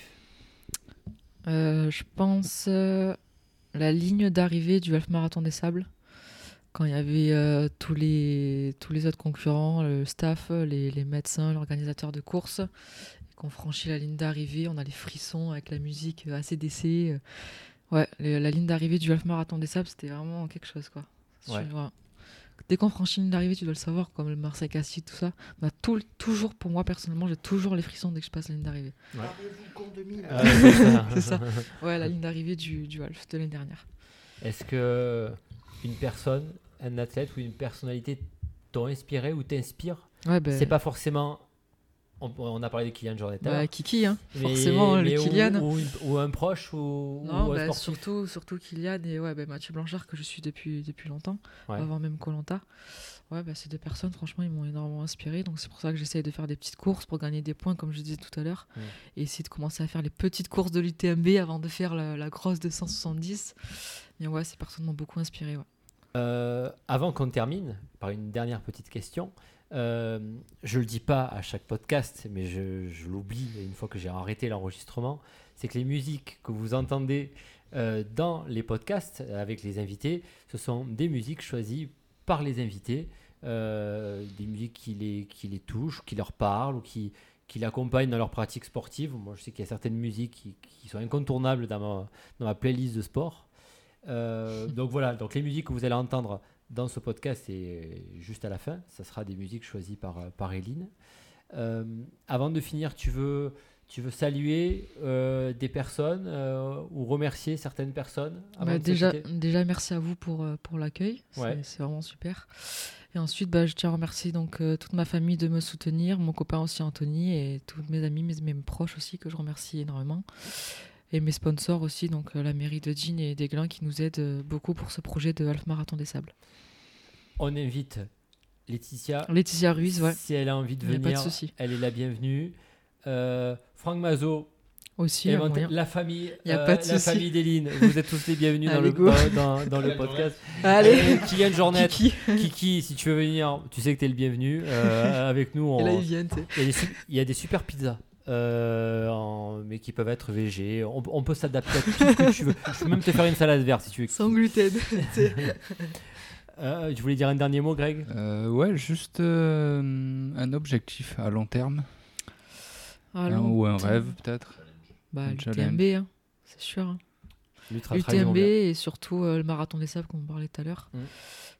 Euh, je pense euh, la ligne d'arrivée du Half Marathon des Sables. Quand il y avait euh, tous, les, tous les autres concurrents, le staff, les, les médecins, l'organisateur de course, et qu'on franchit la ligne d'arrivée, on a les frissons avec la musique ACDC. Ouais, la ligne d'arrivée du Half Marathon des Sables, c'était vraiment quelque chose. quoi. Ouais. Dès qu'on franchit une ligne d'arrivée, tu dois le savoir, comme le Marseille-Cassis, tout ça. Tout, toujours, pour moi personnellement, j'ai toujours les frissons dès que je passe la ligne d'arrivée. Euh. C'est ça. Ouais, la ligne d'arrivée du, du Half de l'année dernière. Est-ce que une personne, un athlète ou une personnalité t'ont inspiré ou t'inspire? Ouais, ben, C'est pas forcément. On, on a parlé de Kylian Jornet. bah, Kiki, hein, mais- forcément, mais le ou- Kylian. Ou, un proche ou, Non, ou un bah, surtout, surtout Kylian et ouais, bah, Mathieu Blanchard que je suis depuis, depuis longtemps, Ouais. avant même Colanta. Ouais, bah, ces deux personnes, franchement, ils m'ont énormément inspiré. Donc c'est pour ça que j'essaye de faire des petites courses pour gagner des points, comme je disais tout à l'heure, et essayer de commencer à faire les petites courses de l'UTMB avant de faire la, la grosse de 170. Mais ouais, ces personnes m'ont beaucoup inspiré. Ouais. Euh, avant qu'on termine, par une dernière petite question, euh, je le dis pas à chaque podcast, mais je, je l'oublie une fois que j'ai arrêté l'enregistrement, c'est que les musiques que vous entendez euh, dans les podcasts avec les invités, ce sont des musiques choisies par les invités, euh, des musiques qui les, qui les touchent, qui leur parlent ou qui, qui l'accompagnent dans leur pratique sportive. Moi, je sais qu'il y a certaines musiques qui, qui sont incontournables dans ma, dans ma playlist de sport. Euh, donc voilà, donc les musiques que vous allez entendre dans ce podcast et juste à la fin, ça sera des musiques choisies par, par Eline. Euh, avant de finir, tu veux, tu veux saluer euh, des personnes euh, ou remercier certaines personnes Bah, déjà, déjà, merci à vous pour, euh, pour l'accueil. C'est- Ouais. C'est vraiment super. Et ensuite, bah, je tiens à remercier donc, euh, toute ma famille de me soutenir, mon copain aussi Anthony, et tous mes amis, mes, mes proches aussi, que je remercie énormément. Et mes sponsors aussi, donc euh, la mairie de Jean et d'Aiglun, qui nous aident euh, beaucoup pour ce projet de Half Marathon des Sables. On invite Laetitia. Laetitia Ruiz, ouais, Si elle a envie de pas venir, souci. elle est la bienvenue. Euh, Franck Mazo, aussi. la famille, Y a euh, pas de la souci. famille d'Eline, vous êtes tous les bienvenus dans, Allez, le, dans, dans- dans le podcast. Allez, Kylian Jornet, Kiki. Kiki, si tu veux venir, tu sais que tu es le bienvenu. Euh, avec nous, Et là, ils viennent. tu sais. il, y a des, su- il y a des super pizzas. Euh, en- mais qui peuvent être VG. On, on peut s'adapter à tout ce que tu veux. Je peux même te faire une salade verte si tu veux. Sans gluten. Euh, tu voulais dire un dernier mot, Greg? Euh, ouais, juste euh, un objectif à long terme. Ah, hein, long ou un terme. rêve, peut-être. Bah, un l'UTMB, challenge. hein, c'est sûr. hein. L'UTMB et surtout euh, le marathon des sables, comme on parlait tout à l'heure. Mm.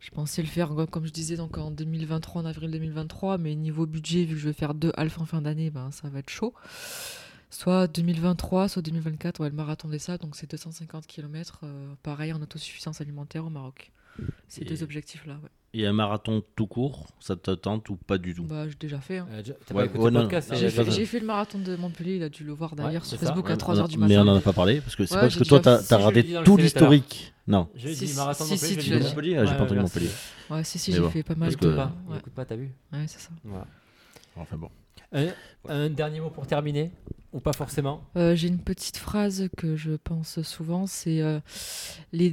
Je pensais le faire, euh, comme je disais, donc en 2023, en avril 2023, mais niveau budget, vu que je vais faire deux halfs en fin d'année, ben, ça va être chaud. Soit 2023, soit 2024, ouais, le marathon des sables, donc c'est 250 km, pareil en autosuffisance alimentaire au Maroc. Ces Et- deux objectifs-là, ouais. Et un marathon tout court, ça te tente ou pas du tout Bah, j'ai déjà fait. hein. Euh, je- T'as Ouais, pas écouté ouais, le non, podcast non, c'est- J'ai j'ai fait, j'ai le marathon de Montpellier, il a dû le voir d'ailleurs Ouais, sur ça. Facebook à Ouais, 3h du Mais matin. on n'en a pas parlé parce que c'est Ouais, pas parce j'ai que toi t'as si, regardé tout l'historique. Non. Je l'ai Si, dit si, marathon si, Montpellier, si, ah, j'ai Ouais, pas entendu. Montpellier. Ouais, si, si, Mais j'ai fait pas mal de. Écoute pas, écoute pas, t'as vu ouais, c'est ça. Enfin bon. Un, dernier mot pour terminer Ou pas forcément? Euh, J'ai une petite phrase que je pense souvent, c'est euh, les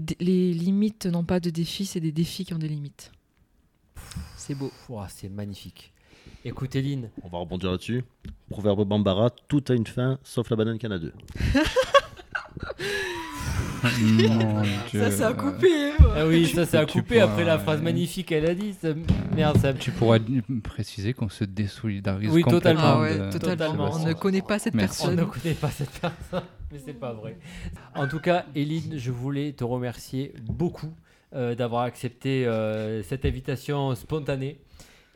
limites n'ont pas de défis, c'est des défis qui ont des limites. C'est beau. Ouah, C'est magnifique. Écoute, Eline, On va rebondir là-dessus. Proverbe Bambara, tout a une fin sauf la banane qu'il y en a deux. Mon Dieu. Ah oui, ça c'est à tu couper après la phrase magnifique qu'elle a dit. ça- Merde, ça. Tu pourras d- préciser qu'on se désolidarise Oui, complètement totalement. Ah ouais, de- totalement. On Sébastien. ne connaît pas cette Merci. On ne personne. connaît pas cette personne, mais c'est pas vrai. En tout cas, Eline, je voulais te remercier beaucoup euh, d'avoir accepté euh, cette invitation spontanée.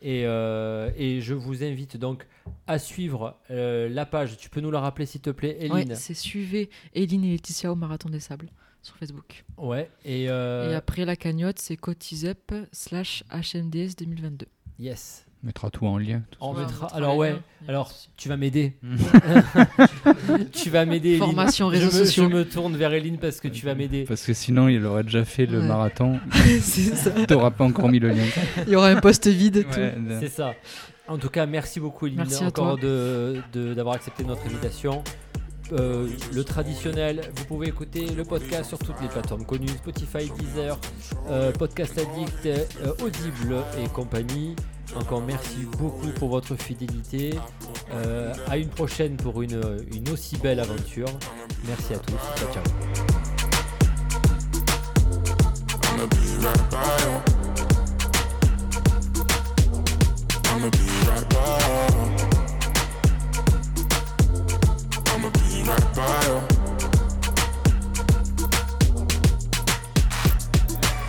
Et, euh, et je vous invite donc à suivre euh, la page. Tu peux nous la rappeler, s'il te plaît, Ouais, Eline c'est suivez Eline et Laetitia au Marathon des Sables sur Facebook. Ouais. Et, euh, Et après la cagnotte, c'est cotisup slash HMDS 2022. yes. On mettra tout en lien. tout On Ouais, mettra. mettra Alors ouais. Alors tu vas m'aider. Mm. tu vas m'aider. Eline. Formation Je réseaux me- sociaux. Je me tourne vers Eline parce que tu vas m'aider. Parce que sinon, il aurait déjà fait le Ouais. marathon. c'est ça. T'auras pas encore mis le lien. Il y aura un poste vide. tout. Ouais, C'est ça. En tout cas, merci beaucoup, Eline, Merci encore toi. de de- d'avoir accepté notre invitation. Euh, le traditionnel, vous pouvez écouter le podcast sur toutes les plateformes connues Spotify, Deezer, euh, Podcast Addict, euh, Audible et compagnie. Encore merci beaucoup pour votre fidélité. Euh, à une prochaine pour une, aussi belle aventure. Merci à tous. Ciao, ciao.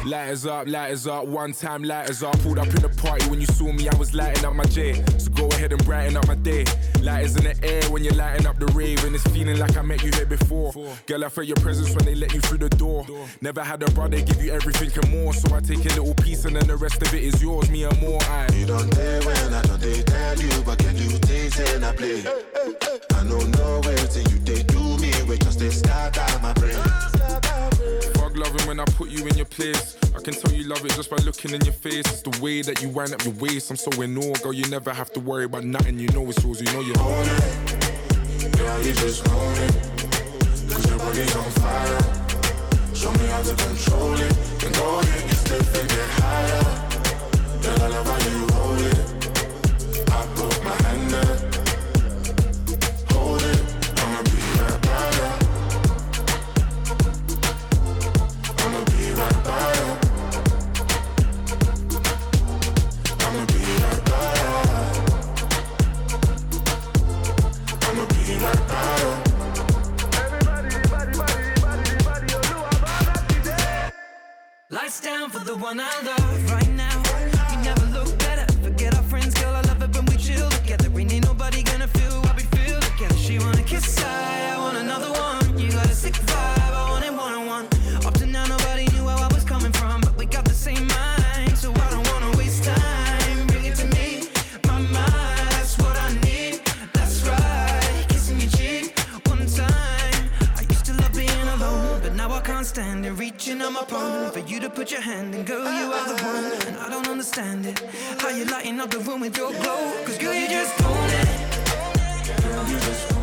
Lighters up, lighters up, one time lighters up. Pulled up in the party when you saw me, I was lighting up my J. So go ahead and brighten up my day. Lighters in the air when you're lighting up the rave, and it's feeling like I met you here before. Girl, I felt your presence when they let you through the door. Never had a brother give you everything and more, so I take a little piece and then the rest of it is yours, me and more. I You don't dare when I don't they tell you, but can you taste and I play? I know no way till you they do me, we just they start out my brain. Loving when I put you in your place. I can tell you love it just by looking in your face. It's the way that you wind up your waist. I'm so in awe, girl. You never have to worry about nothing. You know it's yours. You know you own it. Girl, you just own it, cause your body's on fire. Show me how to control it, then go ahead, stiff and get higher. Girl, I love how you hold it. I my hand down for the one I love right Reaching on my palm for you to put your hand in, girl, you are the one. And I don't understand it. How you lighting up the room with your glow? Cause girl, you just own it. Girl, you just